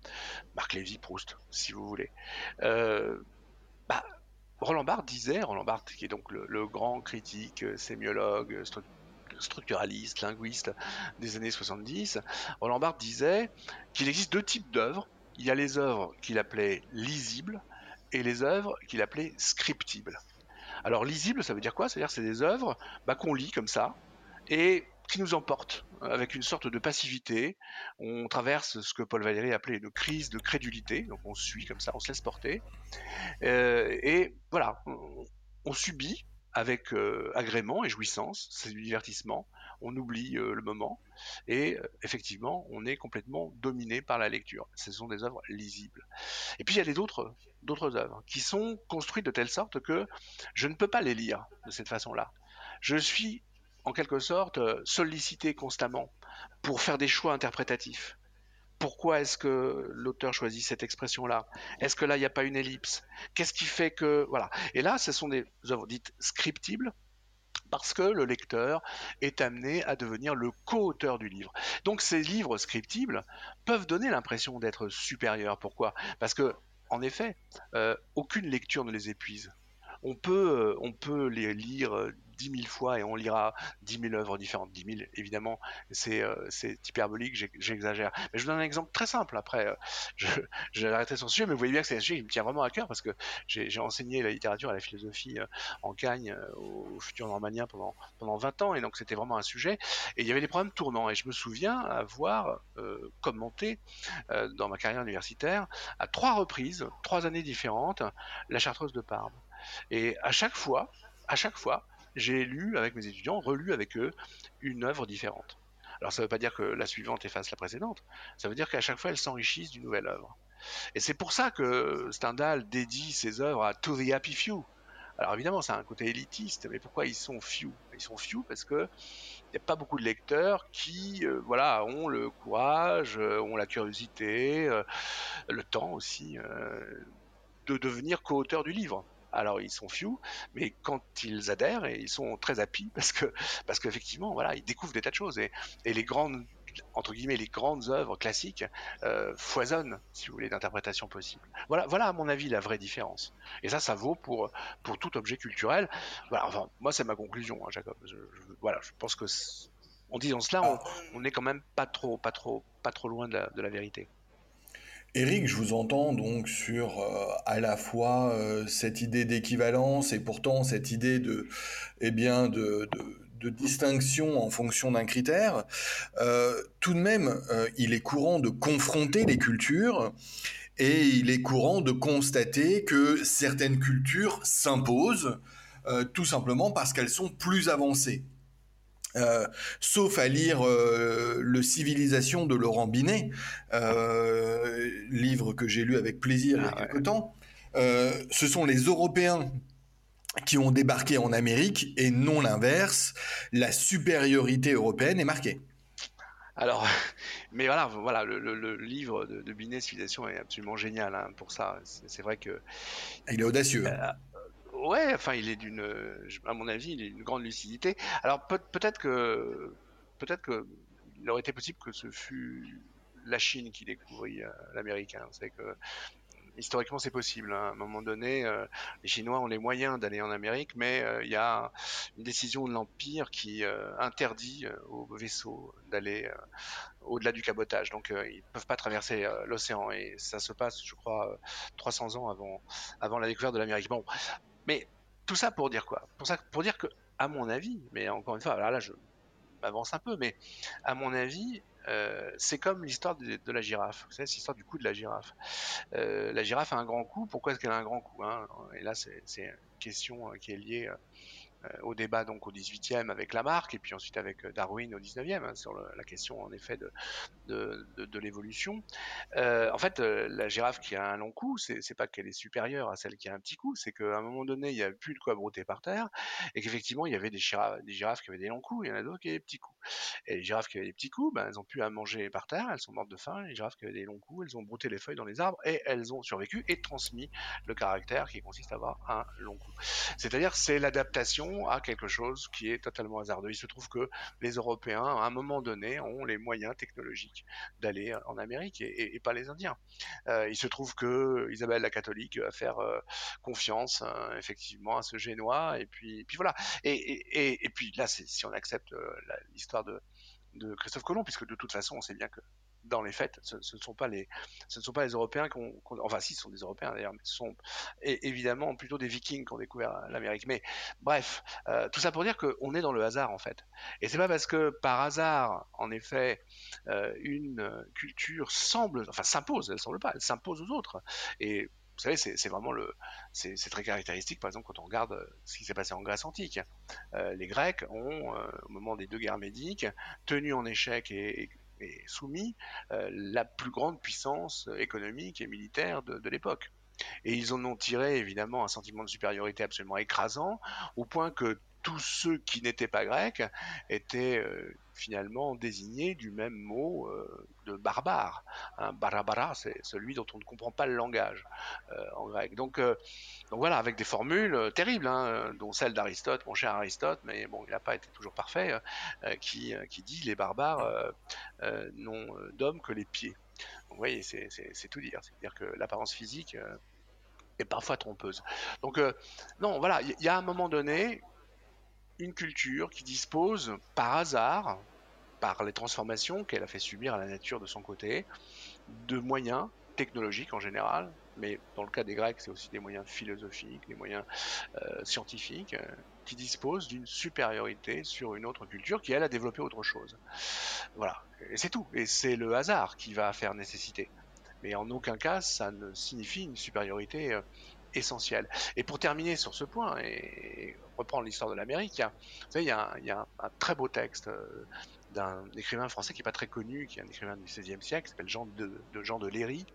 Marc Lévy, Proust, si vous voulez, euh, bah, Roland Barthes disait, Roland Barthes qui est donc le, grand critique, sémiologue, structuraliste, linguiste des années 70, Roland Barthes disait qu'il existe deux types d'œuvres. Il y a les œuvres qu'il appelait lisibles et les œuvres qu'il appelait scriptibles. Alors lisible, ça veut dire quoi? C'est-à-dire c'est des œuvres bah, qu'on lit comme ça et qui nous emportent avec une sorte de passivité. On traverse ce que Paul Valéry appelait une crise de crédulité, donc on suit comme ça, on se laisse porter. Euh, et voilà, on subit avec euh, agrément et jouissance, c'est du divertissement, on oublie euh, le moment, et euh, effectivement, on est complètement dominé par la lecture. Ce sont des œuvres lisibles. Et puis il y a d'autres, d'autres œuvres qui sont construites de telle sorte que je ne peux pas les lire de cette façon-là. Je suis en quelque sorte sollicité constamment pour faire des choix interprétatifs pourquoi est-ce que l'auteur choisit cette expression-là? Est-ce que là, il n'y a pas une ellipse? Qu'est-ce qui fait que... Voilà. Et là, ce sont des œuvres dites scriptibles, parce que le lecteur est amené à devenir le co-auteur du livre. Donc ces livres scriptibles peuvent donner l'impression d'être supérieurs. Pourquoi? Parce que, en effet, euh, aucune lecture ne les épuise. On peut, euh, on peut les lire 10 000 fois et on lira 10 000 œuvres différentes. 10 000, évidemment, c'est euh, hyperbolique, j'exagère. Mais je vous donne un exemple très simple. Après, euh, je, vais arrêter sur ce sujet, mais vous voyez bien que c'est un sujet qui me tient vraiment à cœur parce que j'ai enseigné la littérature et la philosophie euh, en Cagne euh, au, futur Normandien pendant, pendant 20 ans et donc c'était vraiment un sujet. Et il y avait des problèmes tournants et je me souviens avoir commenté dans ma carrière universitaire à trois reprises, trois années différentes, la Chartreuse de Parme. Et à chaque fois, à chaque fois, j'ai lu avec mes étudiants, relu avec eux une œuvre différente. Alors ça ne veut pas dire que la suivante efface la précédente, ça veut dire qu'à chaque fois elles s'enrichissent d'une nouvelle œuvre. Et c'est pour ça que Stendhal dédie ses œuvres à To the Happy Few. Alors évidemment, c'est un côté élitiste, mais pourquoi ils sont few? Ils sont few parce que il n'y a pas beaucoup de lecteurs qui, euh, voilà, ont le courage, euh, ont la curiosité, euh, le temps aussi de devenir co-auteur du livre alors ils sont few, mais quand ils adhèrent, ils sont très happy parce que parce qu'effectivement, voilà, ils découvrent des tas de choses et, les grandes entre guillemets les grandes œuvres classiques euh, foisonnent, si vous voulez, d'interprétations possibles. Voilà, voilà à mon avis la vraie différence. Et ça, ça vaut pour pour tout objet culturel. Voilà, enfin, moi c'est ma conclusion, hein, Jacob. voilà, je pense que en disant cela, on, n'est quand même pas trop, pas trop, pas trop loin de la vérité. Eric, je vous entends donc sur euh, à la fois euh, cette idée d'équivalence et pourtant cette idée de, eh bien, de, distinction en fonction d'un critère. Euh, tout de même, il est courant de confronter les cultures et il est courant de constater que certaines cultures s'imposent tout simplement parce qu'elles sont plus avancées. Euh, sauf à lire euh, Le Civilisation de Laurent Binet, euh, livre que j'ai lu avec plaisir il y a ah quelque temps. ce sont les Européens qui ont débarqué en Amérique et non l'inverse. La supériorité européenne est marquée. Alors, mais voilà, voilà, le, livre de, de Binet Civilisation est absolument génial hein, pour ça. C'est vrai que il est audacieux. Euh, ouais, enfin, il est d'une, à mon avis, il est d'une grande lucidité. Alors peut, être que, peut-être que aurait été possible que ce fût la Chine qui découvrit euh, l'Amérique. C'est que historiquement c'est possible. Hein. À un moment donné, euh, les Chinois ont les moyens d'aller en Amérique, mais euh, il y a une décision de l'Empire qui euh, interdit aux vaisseaux d'aller au-delà du cabotage. Donc ils ne peuvent pas traverser l'océan et ça se passe, je crois, 300 ans avant, avant la découverte de l'Amérique. Bon, mais tout ça pour dire quoi? Pour, ça, pour dire que, à mon avis, mais encore une fois, là, là je m'avance un peu, mais à mon avis, euh, c'est comme l'histoire de, la girafe. Vous savez, c'est l'histoire du cou de la girafe. Euh, la girafe a un grand cou. Pourquoi est-ce qu'elle a un grand cou hein? Et là, c'est une question euh, qui est liée au débat donc au 18e avec Lamarck et puis ensuite avec euh, Darwin au 19e hein, sur la question en effet de, l'évolution. Euh, en fait, la girafe qui a un long cou, c'est pas qu'elle est supérieure à celle qui a un petit cou, c'est qu'à un moment donné, il n'y a plus de quoi brouter par terre et qu'effectivement, il y avait des girafes, des girafes qui avaient des longs coups, il y en a d'autres qui avaient des petits coups. Et les girafes qui avaient des petits coups, ben, elles ont pu à manger par terre, elles sont mortes de faim. Les girafes qui avaient des longs coups, elles ont brouté les feuilles dans les arbres et elles ont survécu et transmis le caractère qui consiste à avoir un long cou. C'est-à-dire, c'est l'adaptation à quelque chose qui est totalement hasardeux. Il se trouve que les Européens, à un moment donné, ont les moyens technologiques d'aller en Amérique et, pas les Indiens. Euh, il se trouve que Isabelle la catholique va faire euh, confiance euh, effectivement à ce Génois et puis, voilà. Et puis là, si on accepte l'histoire de, Christophe Colomb, puisque de toute façon, on sait bien que dans les faits, ce, ne sont pas les, ce ne sont pas les Européens qui enfin si, ce sont des Européens d'ailleurs, mais ce sont évidemment plutôt des Vikings qui ont découvert l'Amérique. Mais bref, euh, tout ça pour dire qu'on est dans le hasard en fait. Et c'est pas parce que par hasard, en effet, euh, une culture semble, enfin s'impose, elle semble pas, elle s'impose aux autres. Et vous savez, c'est vraiment le, c'est très caractéristique, par exemple, quand on regarde ce qui s'est passé en Grèce antique. Euh, les Grecs ont, au moment des deux guerres médiques, tenu en échec et, soumis euh, la plus grande puissance économique et militaire de, l'époque. Et ils en ont tiré évidemment un sentiment de supériorité absolument écrasant, au point que tous ceux qui n'étaient pas grecs étaient euh, finalement désignés du même mot euh, de barbare. Un barabara, c'est celui dont on ne comprend pas le langage euh, en grec. Donc, voilà, avec des formules terribles, hein, dont celle d'Aristote, mon cher Aristote, mais bon, il n'a pas été toujours parfait, qui, qui dit les barbares n'ont d'hommes que les pieds. vous voyez, c'est tout dire. C'est-à-dire que l'apparence physique est parfois trompeuse. Donc, non, voilà, il y, a un moment donné une culture qui dispose par hasard, par les transformations qu'elle a fait subir à la nature de son côté, de moyens technologiques en général, mais dans le cas des Grecs, c'est aussi des moyens philosophiques, des moyens euh, scientifiques, euh, qui disposent d'une supériorité sur une autre culture qui, elle, a développé autre chose. Voilà, et c'est tout. Et c'est le hasard qui va faire nécessité. Mais en aucun cas, ça ne signifie une supériorité euh, essentiel. Et pour terminer sur ce point et reprendre l'histoire de l'Amérique, il y a, un, très beau texte euh, d'un écrivain français qui n'est pas très connu, qui est un écrivain du XVIe siècle, qui s'appelle Jean de, Jean de Léry,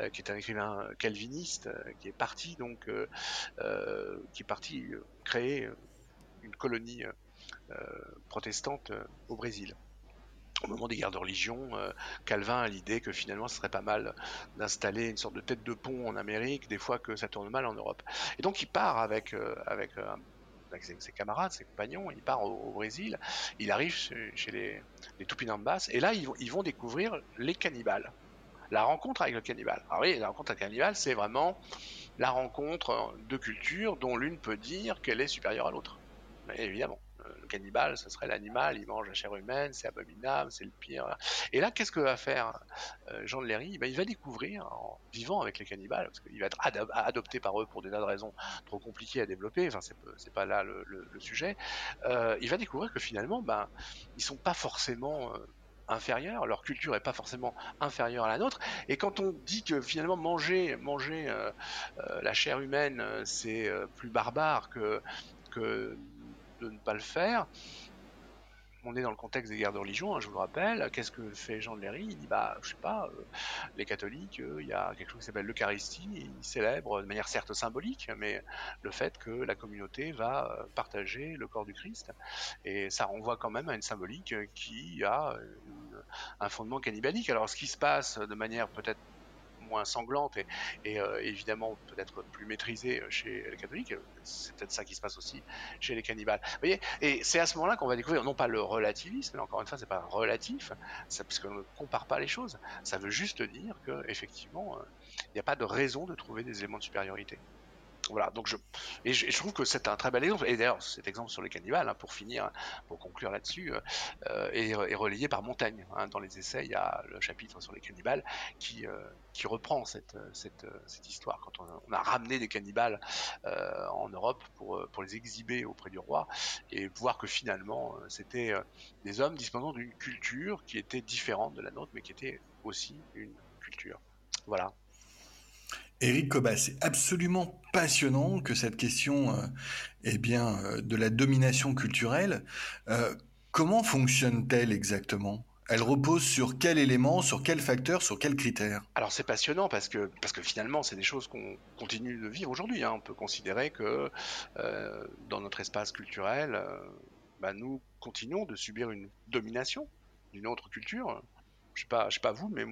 euh, qui est un écrivain calviniste, euh, qui est parti donc, qui est parti créer une colonie protestante au Brésil au moment des guerres de religion, Calvin a l'idée que finalement ce serait pas mal d'installer une sorte de tête de pont en Amérique, des fois que ça tourne mal en Europe. Et donc il part avec, euh, avec, ses, camarades, ses compagnons, il part au, Brésil, il arrive chez, les, Tupinambas, et là ils vont, ils vont découvrir les cannibales. La rencontre avec le cannibale. Alors oui, la rencontre avec le cannibale, c'est vraiment la rencontre de cultures dont l'une peut dire qu'elle est supérieure à l'autre. Évidemment cannibale, ce serait l'animal, il mange la chair humaine, c'est abominable, c'est le pire. Et là, qu'est-ce que va faire euh, Jean de Léry? Ben, Il va découvrir, en vivant avec les cannibales, parce qu'il va être adopté par eux pour des tas de raisons trop compliquées à développer, enfin, c'est pas là le, sujet, euh, il va découvrir que finalement, ben, ils sont pas forcément. Euh, inférieurs, leur culture est pas forcément inférieure à la nôtre. Et quand on dit que finalement manger, manger la chair humaine, c'est plus barbare que de ne pas le faire. On est dans le contexte des guerres de religion, hein, je vous le rappelle. Qu'est-ce que fait Jean de Léry? Il dit bah, je sais pas, euh, les catholiques, euh, il y a quelque chose qui s'appelle l'Eucharistie, ils célèbrent de manière certes symbolique, mais le fait que la communauté va euh, partager le corps du Christ. Et ça renvoie quand même à une symbolique qui a un fondement cannibalique. Alors ce qui se passe de manière peut-être moins sanglante et, euh, évidemment peut-être plus maîtrisée chez les catholiques. C'est peut-être ça qui se passe aussi chez les cannibales. Voyez et c'est à ce moment-là qu'on va découvrir non pas le relativisme, mais encore une fois, c'est pas relatif, parce qu'on ne compare pas les choses. Ça veut juste dire que effectivement, il n'y a pas de raison de trouver des éléments de supériorité. Donc je, et je, trouve que c'est un très bel exemple. Et d'ailleurs, cet exemple sur les cannibales, hein, pour finir, pour conclure là-dessus, euh, est, relayé par Montaigne. Hein. Dans les essais, il y a le chapitre sur les cannibales qui, euh, reprend cette, histoire. Quand on, a ramené des cannibales euh, en Europe pour, pour les exhiber auprès du roi et voir que finalement, c'était des hommes disposant d'une culture qui était différente de la nôtre, mais qui était aussi une culture. Voilà. Éric Cobas, c'est absolument passionnant que cette question euh, eh bien, euh, de la domination culturelle, euh, comment fonctionne-t-elle exactement? Elle repose sur quel élément, sur quel facteur, sur quels critères Alors c'est passionnant parce que, parce que finalement c'est des choses qu'on continue de vivre aujourd'hui. Hein. On peut considérer que dans notre espace culturel, bah, nous continuons de subir une domination d'une autre culture. Je ne sais, sais, pas vous, mais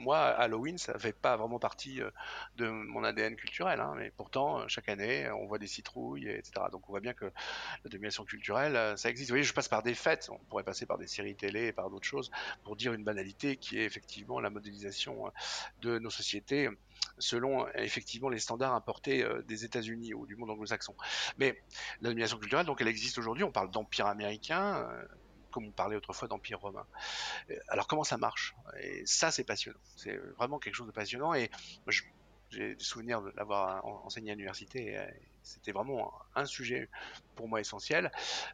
moi, Halloween, ça fait pas vraiment partie euh, de mon ADN culturel, hein, mais pourtant, euh, chaque année, on voit des citrouilles, etc. Donc on voit bien que la domination culturelle, euh, ça existe. Vous voyez, je passe par des fêtes, on pourrait passer par des séries télé et par d'autres choses pour dire une banalité qui est effectivement la modélisation de nos sociétés selon effectivement les standards importés des États-Unis ou du monde anglo-saxon. Mais la domination culturelle, donc elle existe aujourd'hui, on parle d'empire américain, comme on parlait autrefois d'Empire romain. Euh, alors comment ça marche? Et ça, c'est passionnant. C'est vraiment quelque chose de passionnant. Et j'ai des souvenirs de l'avoir enseigné à l'université. C'était vraiment un sujet pour moi essentiel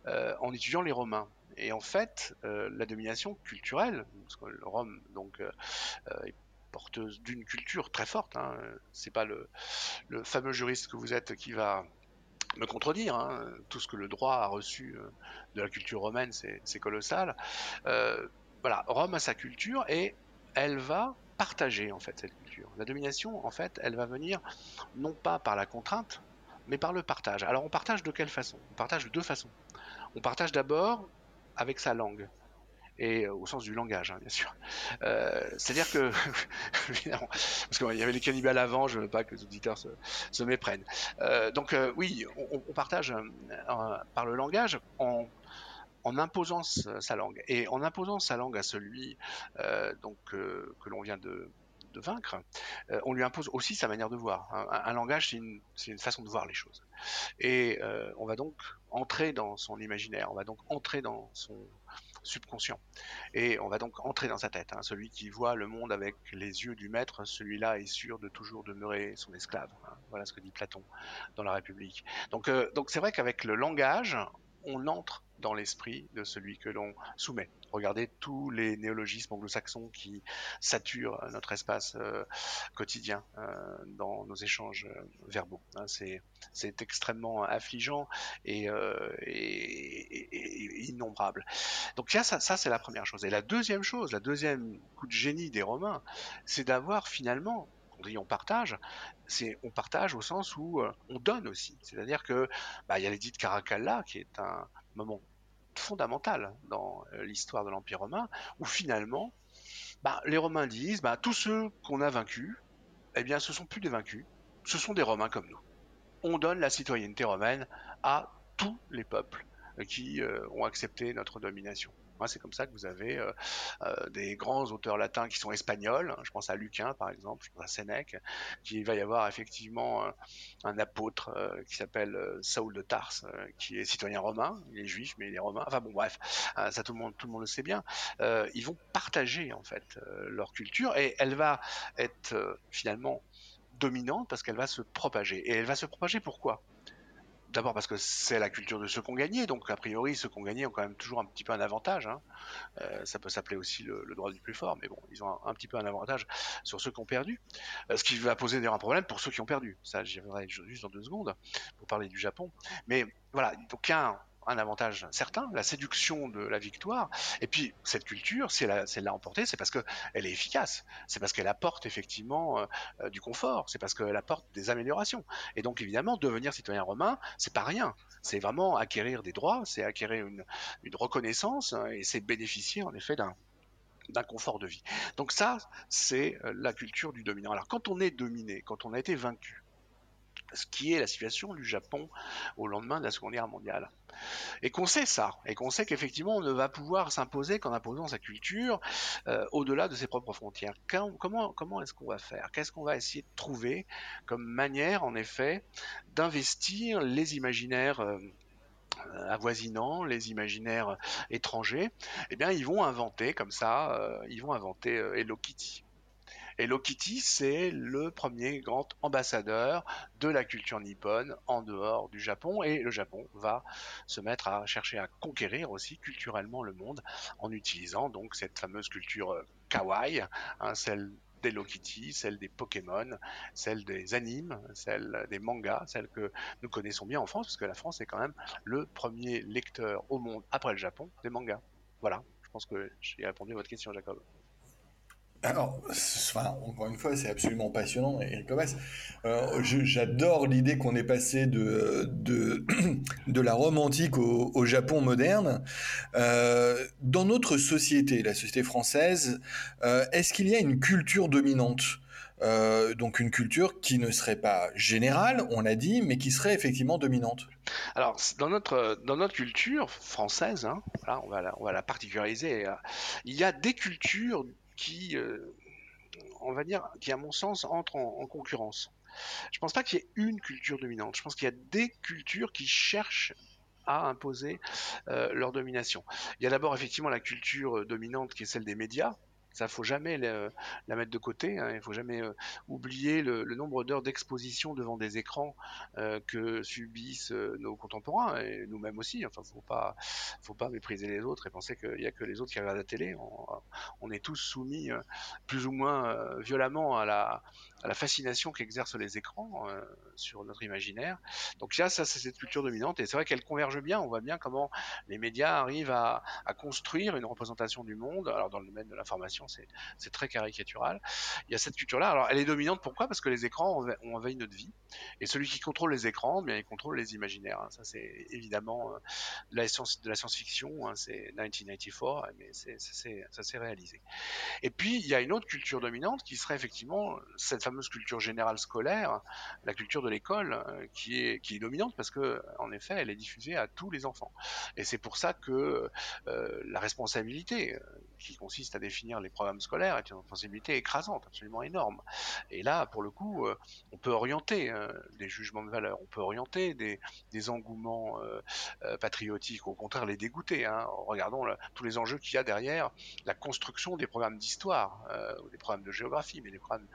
euh, en étudiant les Romains. Et en fait, euh, la domination culturelle, parce que Rome donc est porteuse d'une culture très forte. Hein, c'est pas le fameux juriste que vous êtes qui va me contredire. Hein. Tout ce que le droit a reçu euh, de la culture romaine, c'est colossal. Euh, voilà, Rome a sa culture et elle va partager en fait cette culture. La domination, en fait, elle va venir non pas par la contrainte, mais par le partage. Alors on partage de quelle façon? On partage de deux façons. On partage d'abord avec sa langue et euh, au sens du langage, hein, bien sûr. Euh, c'est-à-dire que, parce qu'il y avait les cannibales avant, je veux pas que les auditeurs se, méprennent. Euh, donc oui, on, partage par le langage en, imposant sa langue. Et en imposant sa langue à celui donc, que l'on vient de, vaincre, on lui impose aussi sa manière de voir. Un, langage, c'est une, façon de voir les choses. Et on va donc entrer dans son imaginaire, on va donc entrer dans son, subconscient. Et on va donc entrer dans sa tête. Hein. Celui qui voit le monde avec les yeux du maître, celui-là est sûr de toujours demeurer son esclave. Hein. Voilà ce que dit Platon dans la République. Donc, euh, donc c'est vrai qu'avec le langage, on entre dans l'esprit de celui que l'on soumet. Regardez tous les néologismes anglo-saxons qui saturent notre espace euh, quotidien euh, dans nos échanges euh, verbaux. Hein. c'est extrêmement affligeant et, innombrable. Donc ça, ça c'est la première chose. Et la deuxième chose, la deuxième coup de génie des Romains, c'est d'avoir finalement on dit on partage, c'est on partage au sens où on donne aussi. C'est-à-dire que bah, il y a l'édit de Caracalla qui est un moment fondamental dans euh, l'histoire de l'Empire romain, où finalement, bah, les Romains disent, bah, tous ceux qu'on a vaincus, eh bien, ce sont plus des vaincus, ce sont des Romains comme nous. On donne la citoyenneté romaine à tous les peuples qui euh, ont accepté notre domination c'est comme ça que vous avez euh, euh, des grands auteurs latins qui sont espagnols. Je pense à Lucain, par exemple, à Sénèque, qu'il va y avoir effectivement euh, un apôtre qui s'appelle Saul de Tarse, qui est citoyen romain. Il est juif, mais il est romain. Enfin bon, bref, ça tout le monde, tout le monde le sait bien. ils vont partager en fait leur culture et elle va être finalement dominante parce qu'elle va se propager. Et elle va se propager pourquoi? D'abord parce que c'est la culture de ceux qui ont gagné, donc a priori ceux qui ont gagné ont quand même toujours un petit peu un avantage. Hein. Euh, ça peut s'appeler aussi le, droit du plus fort, mais bon, ils ont un, petit peu un avantage sur ceux qui ont perdu. Euh, ce qui va poser d'ailleurs un problème pour ceux qui ont perdu. Ça, j'y reviendrai juste dans deux secondes pour parler du Japon. Mais voilà, donc il un avantage certain, la séduction de la victoire. Et puis cette culture, si elle l'a emportée, c'est parce qu'elle est efficace, c'est parce qu'elle apporte effectivement euh, euh, du confort, c'est parce qu'elle apporte des améliorations. Et donc évidemment, devenir citoyen romain, c'est pas rien. C'est vraiment acquérir des droits, c'est acquérir une, reconnaissance, hein, et c'est bénéficier en effet d'un d'un confort de vie. Donc ça, c'est la culture du dominant. Alors quand on est dominé, quand on a été vaincu, ce qui est la situation du Japon au lendemain de la Seconde Guerre mondiale. Et qu'on sait ça, et qu'on sait qu'effectivement on ne va pouvoir s'imposer qu'en imposant sa culture euh, au-delà de ses propres frontières. comment est-ce qu'on va faire? Qu'est-ce qu'on va essayer de trouver comme manière, en effet, d'investir les imaginaires euh, avoisinants, les imaginaires étrangers, eh bien, ils vont inventer comme ça, euh, ils vont inventer Hello Kitty. Hello Kitty, c'est le premier grand ambassadeur de la culture nippone en dehors du Japon et le Japon va se mettre à chercher à conquérir aussi culturellement le monde en utilisant donc cette fameuse culture euh, kawaii, hein, celle d'Hello Kitty, celle des Pokémon, celle des animes, celle des mangas, celle que nous connaissons bien en France, parce que la France est quand même le premier lecteur au monde, après le Japon, des mangas. Voilà, je pense que j'ai répondu à votre question, Jacob. Alors, encore une fois, c'est absolument passionnant, Eric Lobas. Euh, j'adore l'idée qu'on est passé de, de, la Rome antique au, Japon moderne. Euh, dans notre société, la société française, euh, est-ce qu'il y a une culture dominante? Donc une culture qui ne serait pas générale, on l'a dit, mais qui serait effectivement dominante. Alors dans notre dans notre culture française, hein, on va la, on va la particulariser. Il y a des cultures qui, euh, on va dire, qui à mon sens entre en, concurrence. Je ne pense pas qu'il y ait une culture dominante. Je pense qu'il y a des cultures qui cherchent à imposer euh, leur domination. Il y a d'abord effectivement la culture euh, dominante qui est celle des médias, ça, faut jamais la, mettre de côté. Hein. Il faut jamais euh, oublier le, nombre d'heures d'exposition devant des écrans euh, que subissent euh, nos contemporains et nous-mêmes aussi. Enfin, faut pas, faut pas mépriser les autres et penser qu'il y a que les autres qui regardent la télé. On, est tous soumis plus ou moins violemment à la, à la fascination qu'exercent les écrans sur notre imaginaire. Donc là, ça, c'est cette culture dominante et c'est vrai qu'elle converge bien. On voit bien comment les médias arrivent à, à construire une représentation du monde. Alors dans le domaine de l'information c'est très caricatural. Il y a cette culture-là. Alors, elle est dominante, pourquoi? Parce que les écrans ont envahi notre vie. Et celui qui contrôle les écrans, bien, il contrôle les imaginaires. Hein. Ça, c'est évidemment euh, de la science-fiction. Hein. C'est 1994, mais ça s'est réalisé. Et puis, il y a une autre culture dominante qui serait effectivement cette fameuse culture générale scolaire, la culture de l'école, euh, qui est, qui est dominante parce que, en effet, elle est diffusée à tous les enfants. Et c'est pour ça que euh, la responsabilité, qui consiste à définir les programmes scolaires est une responsabilité écrasante, absolument énorme. Et là, pour le coup, euh, on peut orienter euh, des jugements de valeur, on peut orienter des, engouements euh, patriotiques, au contraire les dégoûter. Hein. Regardons tous les enjeux qu'il y a derrière la construction des programmes d'histoire, ou des programmes de géographie, mais les programmes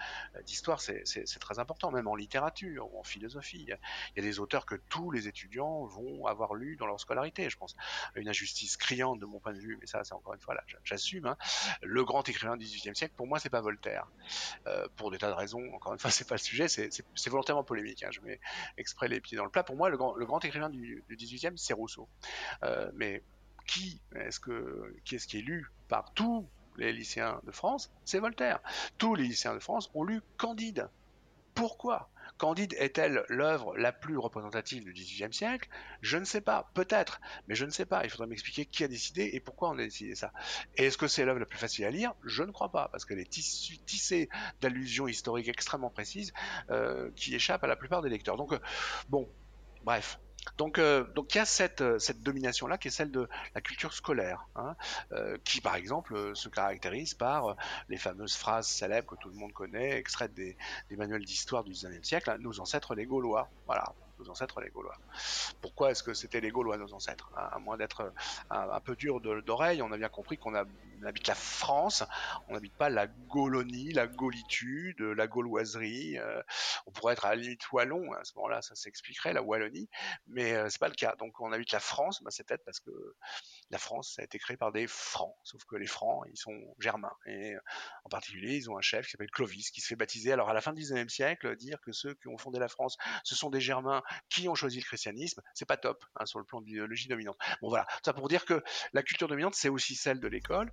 d'histoire, c'est très important, même en littérature ou en philosophie. Il y a des auteurs que tous les étudiants vont avoir lus dans leur scolarité. Je pense une injustice criante de mon point de vue, mais ça, c'est encore une fois là, j'assume. Hein. Le grand écrivain du XVIIIe siècle, pour moi, c'est pas Voltaire. Euh, pour des tas de raisons. Encore une fois, c'est pas le sujet. C'est volontairement polémique. Hein, je mets exprès les pieds dans le plat. Pour moi, le grand, écrivain du, XVIIIe, c'est Rousseau. Euh, mais qui est-ce qui est-ce qui est lu par tous les lycéens de France? C'est Voltaire. Tous les lycéens de France ont lu Candide. Pourquoi? Candide est-elle l'œuvre la plus représentative du XVIIIe siècle? Je ne sais pas, peut-être, mais je ne sais pas. Il faudrait m'expliquer qui a décidé et pourquoi on a décidé ça. Et est-ce que c'est l'œuvre la plus facile à lire? Je ne crois pas, parce qu'elle est tissée d'allusions historiques extrêmement précises euh, qui échappent à la plupart des lecteurs. Donc, euh, bon, bref, donc, euh, donc il y a cette, euh, cette domination-là qui est celle de la culture scolaire, hein, euh, qui par exemple se caractérise par les fameuses phrases célèbres que tout le monde connaît, extraites des, des manuels d'histoire du XIXe siècle, hein, nos ancêtres les Gaulois. Voilà, nos ancêtres les Gaulois. Pourquoi est-ce que c'était les Gaulois nos ancêtres hein, À moins d'être un, peu dur d'oreille, on a bien compris qu'on habite la France, on n'habite pas la Gaulonie, la Gaulitude, la Gauloiserie. Euh, on pourrait être à la limite wallon, à ce moment-là, ça s'expliquerait, la Wallonie, mais euh, c'est pas le cas. Donc on habite la France, bah, c'est peut-être parce que la France ça a été créée par des Francs, sauf que les Francs, ils sont germains. Et euh, en particulier, ils ont un chef qui s'appelle Clovis, qui se fait baptiser. Alors à la fin du XIXe siècle, dire que ceux qui ont fondé la France, ce sont des Germains qui ont choisi le christianisme, c'est pas top hein, sur le plan de l'idéologie dominante. Bon voilà, ça pour dire que la culture dominante, c'est aussi celle de l'école,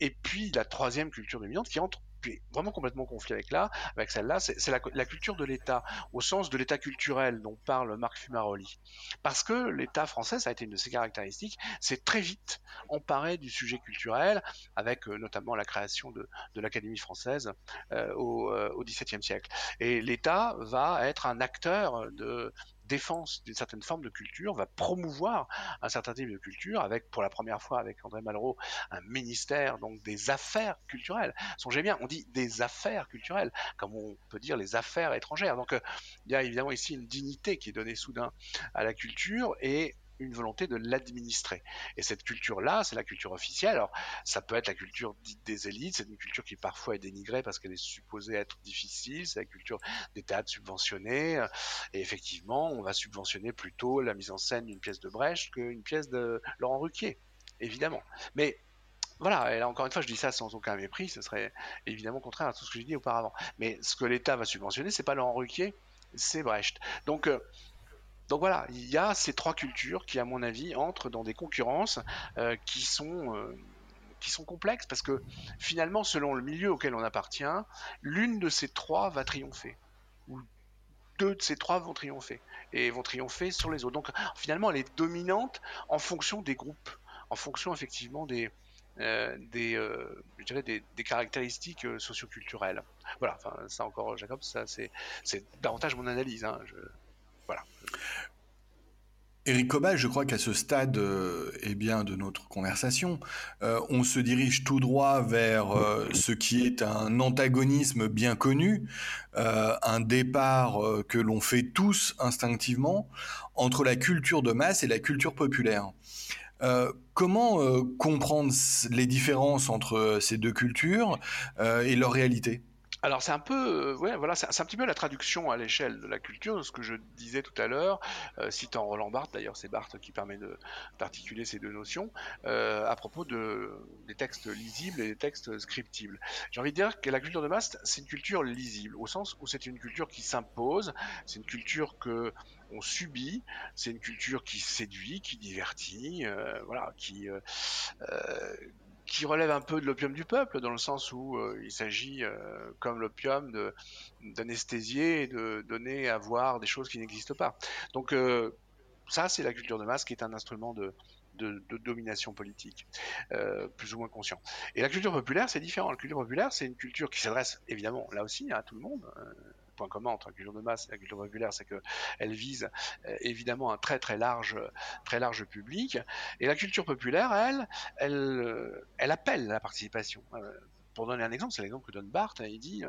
Et puis la troisième culture dominante qui entre puis vraiment complètement conflit avec là, avec celle-là, c'est la, culture de l'État, au sens de l'État culturel dont parle Marc Fumaroli. Parce que l'État français, ça a été une de ses caractéristiques, c'est très vite emparé du sujet culturel, avec euh, notamment la création de, l'Académie française euh, au, euh, au XVIIe siècle. Et l'État va être un acteur de, défense d'une certaine forme de culture, va promouvoir un certain type de culture, avec pour la première fois avec André Malraux un ministère donc des affaires culturelles. Songez bien, on dit des affaires culturelles, comme on peut dire les affaires étrangères. Donc euh, il y a évidemment ici une dignité qui est donnée soudain à la culture et une volonté de l'administrer. Et cette culture-là, c'est la culture officielle. Alors, ça peut être la culture dite des élites, c'est une culture qui parfois est dénigrée parce qu'elle est supposée être difficile, c'est la culture des théâtres subventionnés. Et effectivement, on va subventionner plutôt la mise en scène d'une pièce de Brecht qu'une pièce de Laurent Ruquier, évidemment. Mais voilà, et là encore une fois, je dis ça sans aucun mépris, ce serait évidemment contraire à tout ce que j'ai dit auparavant. Mais ce que l'État va subventionner, c'est pas Laurent Ruquier, c'est Brecht. Donc, euh, donc voilà, il y a ces trois cultures qui, à mon avis, entrent dans des concurrences euh, qui sont euh, qui sont complexes parce que finalement, selon le milieu auquel on appartient, l'une de ces trois va triompher ou deux de ces trois vont triompher et vont triompher sur les autres. Donc finalement, elle est dominante en fonction des groupes, en fonction effectivement des euh, caractéristiques socioculturelles. Voilà, ça encore, Jacob, ça c'est davantage mon analyse. Hein. Voilà. Éric Cobal, je crois qu'à ce stade euh, eh bien, de notre conversation, euh, on se dirige tout droit vers euh, ce qui est un antagonisme bien connu, un départ que l'on fait tous instinctivement entre la culture de masse et la culture populaire. comment comprendre les différences entre ces deux cultures et leur réalité? Alors c'est un peu, euh, ouais, voilà, c'est un petit peu la traduction à l'échelle de la culture de ce que je disais tout à l'heure, euh, citant Roland Barthes, d'ailleurs c'est Barthes qui permet d'articuler ces deux notions, euh, à propos de, des textes lisibles et des textes scriptibles. J'ai envie de dire que la culture de masse, c'est une culture lisible, au sens où c'est une culture qui s'impose, c'est une culture que on subit, c'est une culture qui séduit, qui divertit, euh, voilà, qui qui relève un peu de l'opium du peuple, dans le sens où euh, il s'agit, euh, comme l'opium, d'anesthésier et de donner à voir des choses qui n'existent pas. Donc euh, ça, c'est la culture de masse qui est un instrument de, de, domination politique, plus ou moins conscient. Et la culture populaire, c'est différent. La culture populaire, c'est une culture qui s'adresse évidemment, là aussi, à tout le monde point commun entre la culture de masse et la culture populaire, c'est qu'elle vise euh, évidemment un très très large, très large public. Et la culture populaire, elle, elle, euh, elle appelle la participation. Euh, pour donner un exemple, c'est l'exemple que donne Barthes. Il dit,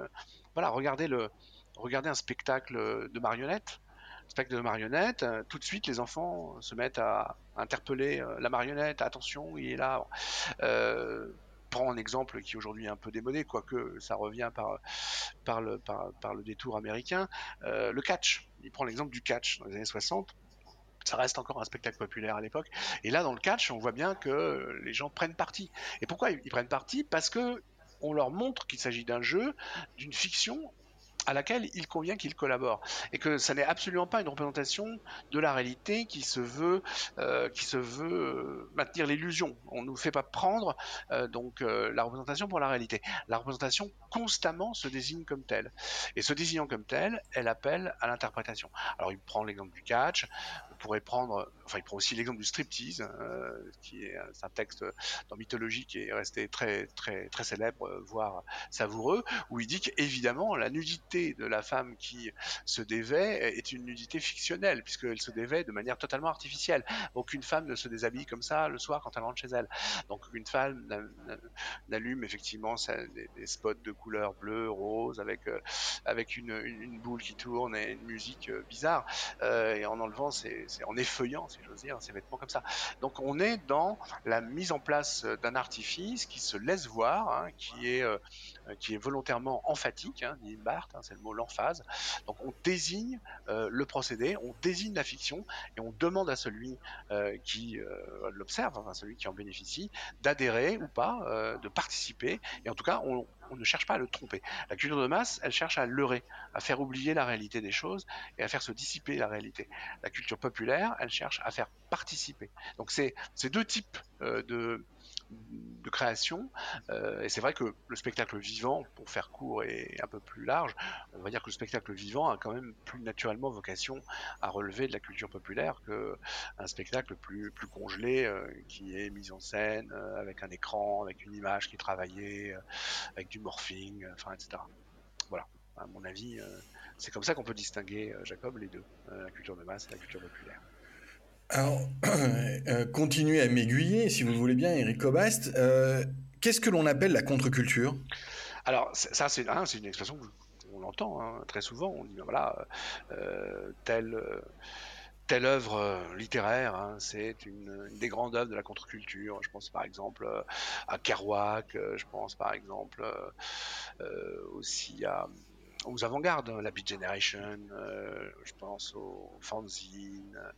voilà, regardez, le, regardez un spectacle de marionnettes spectacle de marionnettes, tout de suite les enfants se mettent à interpeller la marionnette, attention, il est là prends un exemple qui aujourd'hui est un peu démodé, quoique ça revient par, le détour américain, euh, le catch. Il prend l'exemple du catch dans les années 60 ça reste encore un spectacle populaire à l'époque. Et là, dans le catch, on voit bien que les gens prennent parti. Et pourquoi ils prennent parti? Parce que on leur montre qu'il s'agit d'un jeu, d'une fiction à laquelle il convient qu'il collabore. Et que ça n'est absolument pas une représentation de la réalité qui se veut euh, euh, maintenir l'illusion. On nous fait pas prendre euh, donc la représentation pour la réalité. La représentation constamment se désigne comme telle. Et se désignant comme telle elle appelle à l'interprétation. Alors il prend l'exemple du catch pourrait prendre enfin il prend aussi l'exemple du striptease qui est un texte dans mythologie qui est resté très très très célèbre voire savoureux où il dit qu'évidemment la nudité de la femme qui se dévait est une nudité fictionnelle, puisqu'elle se dévait de manière totalement artificielle. Aucune femme ne se déshabille comme ça le soir quand elle rentre chez elle. Donc une femme n'allume effectivement des, spots de couleur bleue, rose, avec, euh, avec une, boule qui tourne et une musique euh, bizarre, euh, et en enlevant, c'est en effeuillant, si j'ose dire, ses vêtements comme ça. Donc on est dans la mise en place d'un artifice qui se laisse voir, hein, qui, est, qui est volontairement emphatique, hein, Barthes, hein, c'est le mot l'emphase. Donc on désigne euh, le procédé, on désigne la fiction et on demande à celui euh, qui euh, l'observe, enfin celui qui en bénéficie, d'adhérer ou pas, de participer. Et en tout cas, on, on ne cherche pas à le tromper. La culture de masse, elle cherche à leurrer, à faire oublier la réalité des choses et à faire se dissiper la réalité. La culture populaire, elle cherche à faire participer. Donc c'est deux types de de création. Euh, et c'est vrai que le spectacle vivant, pour faire court et un peu plus large, on va dire que le spectacle vivant a quand même plus naturellement vocation à relever de la culture populaire qu'un spectacle plus, plus congelé euh, qui est mis en scène euh, avec un écran, avec une image qui est travaillée, avec du morphing, enfin, etc. Voilà, à mon avis, c'est comme ça qu'on peut distinguer, Jacob, les deux, la culture de masse et la culture populaire. Alors, euh, continuez à m'aiguiller, si vous voulez bien, Eric Cobast. Euh, qu'est-ce que l'on appelle la contre-culture? Alors, ça, c'est une expression qu'on entend hein, très souvent. On dit, ben voilà, euh, telle, telle œuvre littéraire, hein, c'est une, des grandes œuvres de la contre-culture. Je pense par exemple à Kerouac, je pense par exemple aussi à aux avant-gardes, hein, la Beat Generation, euh, je pense au fanzine, euh,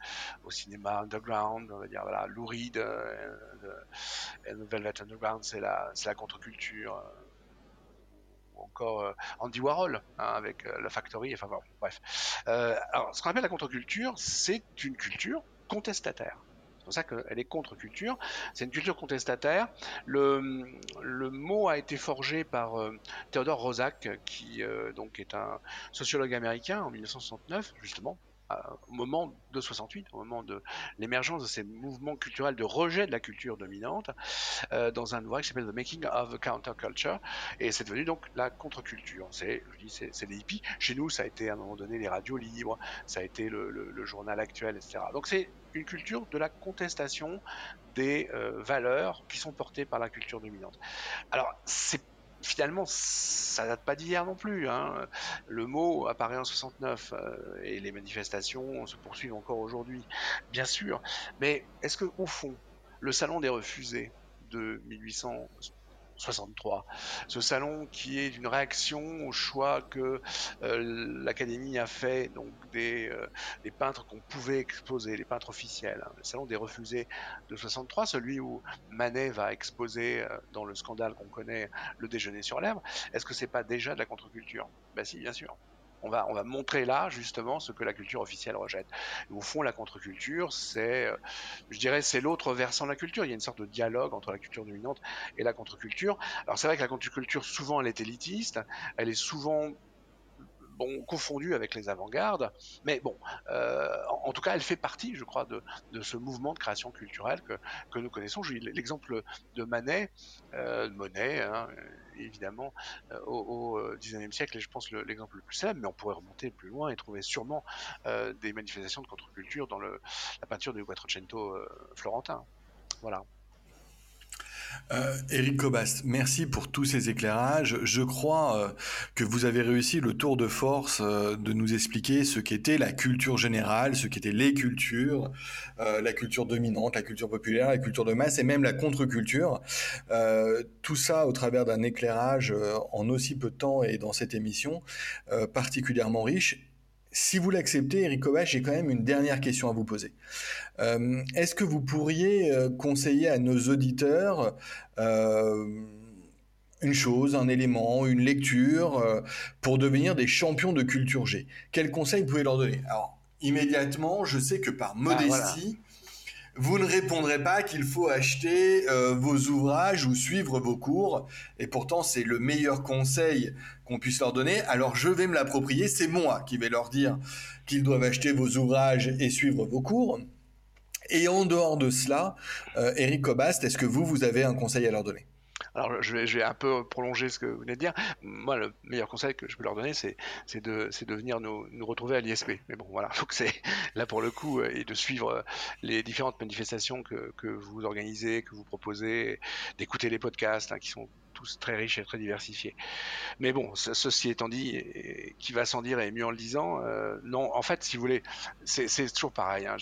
au cinéma underground, on va dire voilà, Lou Reed euh, le Velvet Underground, c'est la, contre-culture. ou encore Andy Warhol hein, avec la Factory, enfin bon, bref. alors, ce qu'on appelle la contre-culture, c'est une culture contestataire. C'est pour ça qu'elle est contre-culture. C'est une culture contestataire. Le, mot a été forgé par euh, Theodore qui euh, donc est un sociologue américain en 1969, justement, au moment de 68, au moment de l'émergence de ces mouvements culturels de rejet de la culture dominante, euh, dans un ouvrage qui s'appelle The Making of a Counterculture, et c'est devenu donc la contre-culture. C'est, je dis, c'est, les hippies. Chez nous, ça a été à un moment donné les radios libres, ça a été le, journal actuel, etc. Donc c'est une culture de la contestation des euh, valeurs qui sont portées par la culture dominante. Alors c'est finalement, ça date pas d'hier non plus. Hein. Le mot apparaît en 69 euh, et les manifestations se poursuivent encore aujourd'hui, bien sûr. Mais est-ce que au fond, le salon des refusés de 1800 63. Ce salon qui est une réaction au choix que euh, l'Académie a fait donc des, euh, des peintres qu'on pouvait exposer, les peintres officiels. Hein. Le salon des refusés de 63, celui où Manet va exposer euh, dans le scandale qu'on connaît le déjeuner sur l'herbe. Est-ce que c'est pas déjà de la contre-culture? Ben si, bien sûr. On va, on va montrer là justement ce que la culture officielle rejette. au fond, la contre-culture, c'est, euh, je dirais, c'est l'autre versant de la culture. Il y a une sorte de dialogue entre la culture dominante et la contre-culture. Alors c'est vrai que la contre-culture, souvent, elle est élitiste, elle est souvent confondue avec les avant-gardes, mais bon, euh, en, tout cas, elle fait partie, je crois, de, ce mouvement de création culturelle que, nous connaissons. L'exemple de Manet, euh, Monet, hein, évidemment, euh, au, XIXe siècle, et je pense l'exemple le, plus célèbre, mais on pourrait remonter plus loin et trouver sûrement des manifestations de contre-culture dans la peinture du Quattrocento florentin. Voilà. Euh, Eric Cobast, merci pour tous ces éclairages. Je crois euh, que vous avez réussi le tour de force euh, de nous expliquer ce qu'était la culture générale, ce qu'étaient les cultures, la culture dominante, la culture populaire, la culture de masse et même la contre-culture. tout ça au travers d'un éclairage en aussi peu de temps et dans cette émission particulièrement riche si vous l'acceptez, Eric Kovac, j'ai quand même une dernière question à vous poser. Euh, est-ce que vous pourriez euh, conseiller à nos auditeurs euh, une chose, un élément, une lecture pour devenir des champions de culture G? Quel conseil pouvez leur donner? Alors, immédiatement, je sais que par ah, modestie, vous ne répondrez pas qu'il faut acheter euh, vos ouvrages ou suivre vos cours. Et pourtant, c'est le meilleur conseil qu'on puisse leur donner. Alors, je vais me l'approprier. C'est moi qui vais leur dire qu'ils doivent acheter vos ouvrages et suivre vos cours. Et en dehors de cela, euh, Eric Cobast, est-ce que vous, vous avez un conseil à leur donner? Alors je vais, un peu prolonger ce que vous venez de dire. Moi, le meilleur conseil que je peux leur donner, c'est de, venir nous, retrouver à l'ISP. Mais bon, voilà, donc c'est là pour le coup, euh, et de suivre euh, les différentes manifestations que, vous organisez, que vous proposez, d'écouter les podcasts hein, qui sont tous très riches et très diversifiés. Mais bon, ceci étant dit, qui va sans dire et mieux en le disant, euh, non, en fait, si vous voulez, c'est toujours pareil. Hein,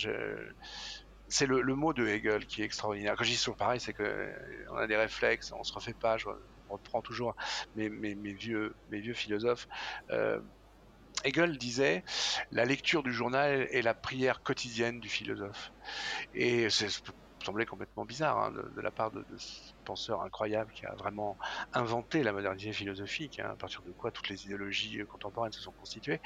c'est le, mot de Hegel qui est extraordinaire. Quand je dis toujours pareil, c'est que euh, a des réflexes, on se refait pas. Je reprends toujours mes, vieux, mes vieux philosophes. Euh, Hegel disait la lecture du journal est la prière quotidienne du philosophe. Et c'est semblait complètement bizarre hein, de, la part de, penseur incroyable qui a vraiment inventé la modernité philosophique, hein, à partir de quoi toutes les idéologies euh, contemporaines se sont constituées.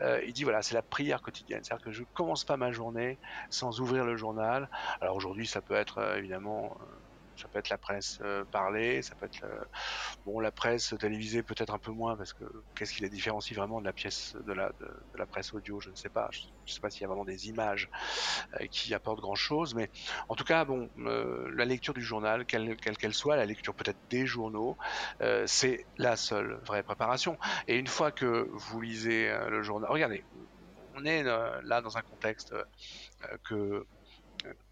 Euh, il dit voilà, c'est la prière quotidienne, c'est-à-dire que je commence pas ma journée sans ouvrir le journal. Alors aujourd'hui, ça peut être euh, évidemment ça peut être la presse euh, parlée, ça peut être bon la presse télévisée peut-être un peu moins parce que qu'est-ce qui la différencie vraiment de la pièce de la de, la presse audio, je ne sais pas. Je, ne sais pas s'il y a vraiment des images qui apportent grand chose, mais en tout cas bon, la lecture du journal, quelle qu'elle soit, la lecture peut-être des journaux, c'est la seule vraie préparation. Et une fois que vous lisez le journal, regardez, on est là dans un contexte que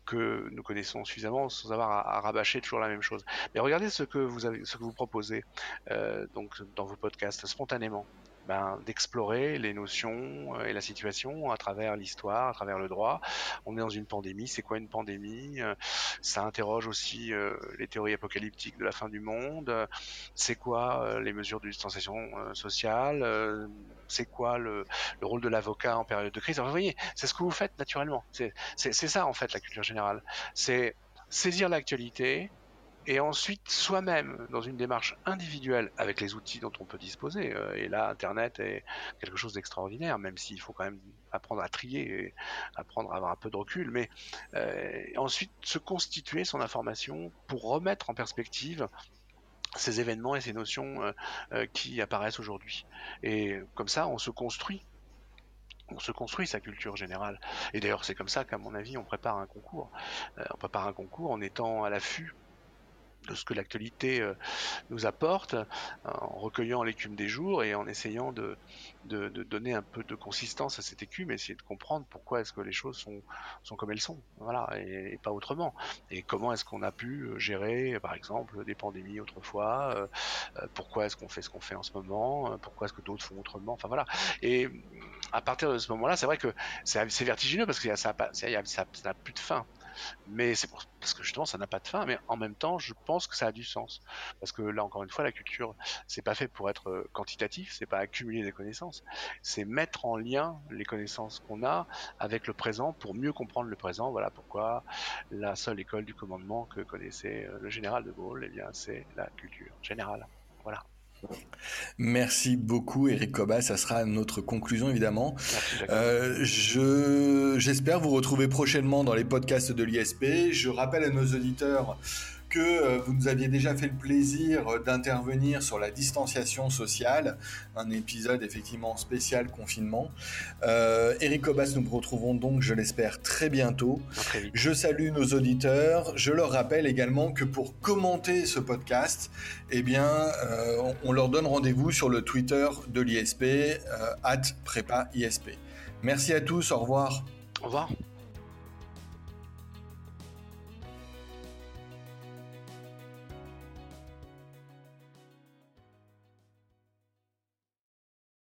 que nous connaissons suffisamment sans avoir à, rabâcher toujours la même chose. Mais regardez ce que vous proposez euh, donc dans vos podcasts spontanément. Ben, d'explorer les notions euh, et la situation à travers l'histoire, à travers le droit. On est dans une pandémie, c'est quoi une pandémie? Euh, Ça interroge aussi euh, les théories apocalyptiques de la fin du monde. C'est quoi les mesures de distanciation sociale? C'est quoi le, rôle de l'avocat en période de crise? Vous voyez, c'est ce que vous faites naturellement. C'est ça en fait la culture générale. C'est saisir l'actualité, et ensuite soi-même dans une démarche individuelle avec les outils dont on peut disposer. Euh, et là, Internet est quelque chose d'extraordinaire, même s'il faut quand même apprendre à trier et apprendre à avoir un peu de recul, mais euh, ensuite se constituer son information pour remettre en perspective ces événements et ces notions euh, qui apparaissent aujourd'hui. Et comme ça, on se construit on se construit sa culture générale. Et d'ailleurs, c'est comme ça qu'à mon avis, on prépare un concours. on prépare un concours en étant à l'affût de ce que l'actualité euh, nous apporte, euh, en recueillant l'écume des jours et en essayant de, de, donner un peu de consistance à cette écume, essayer de comprendre pourquoi est-ce que les choses sont, sont comme elles sont, voilà, et, pas autrement. Et comment est-ce qu'on a pu euh, gérer, par exemple, des pandémies autrefois, pourquoi est-ce qu'on fait ce qu'on fait en ce moment, pourquoi est-ce que d'autres font autrement, enfin voilà. Et à partir de ce moment-là, c'est vrai que c'est vertigineux parce que ça n'a plus de fin mais c'est parce que justement ça n'a pas de fin, mais en même temps je pense que ça a du sens. Parce que là encore une fois, la culture, c'est pas fait pour être euh, quantitatif, c'est pas accumuler des connaissances, c'est mettre en lien les connaissances qu'on a avec le présent pour mieux comprendre le présent. Voilà pourquoi la seule école du commandement que connaissait euh, le général de Gaulle, eh bien c'est la culture générale. Voilà. Merci beaucoup Eric Coba, ça sera notre conclusion évidemment. Euh, je, j'espère vous retrouver prochainement dans les podcasts de l'ISP. Je rappelle à nos auditeurs que euh, vous nous aviez déjà fait le plaisir d'intervenir sur la distanciation sociale, un épisode effectivement spécial confinement. Euh, Eric Cobas, nous retrouvons donc, je l'espère, très bientôt. je salue nos auditeurs. Je leur rappelle également que pour commenter ce podcast, eh bien, euh, on leur donne rendez-vous sur le Twitter de l'ISP, at prépa ISP. Merci à tous, au revoir. Au revoir.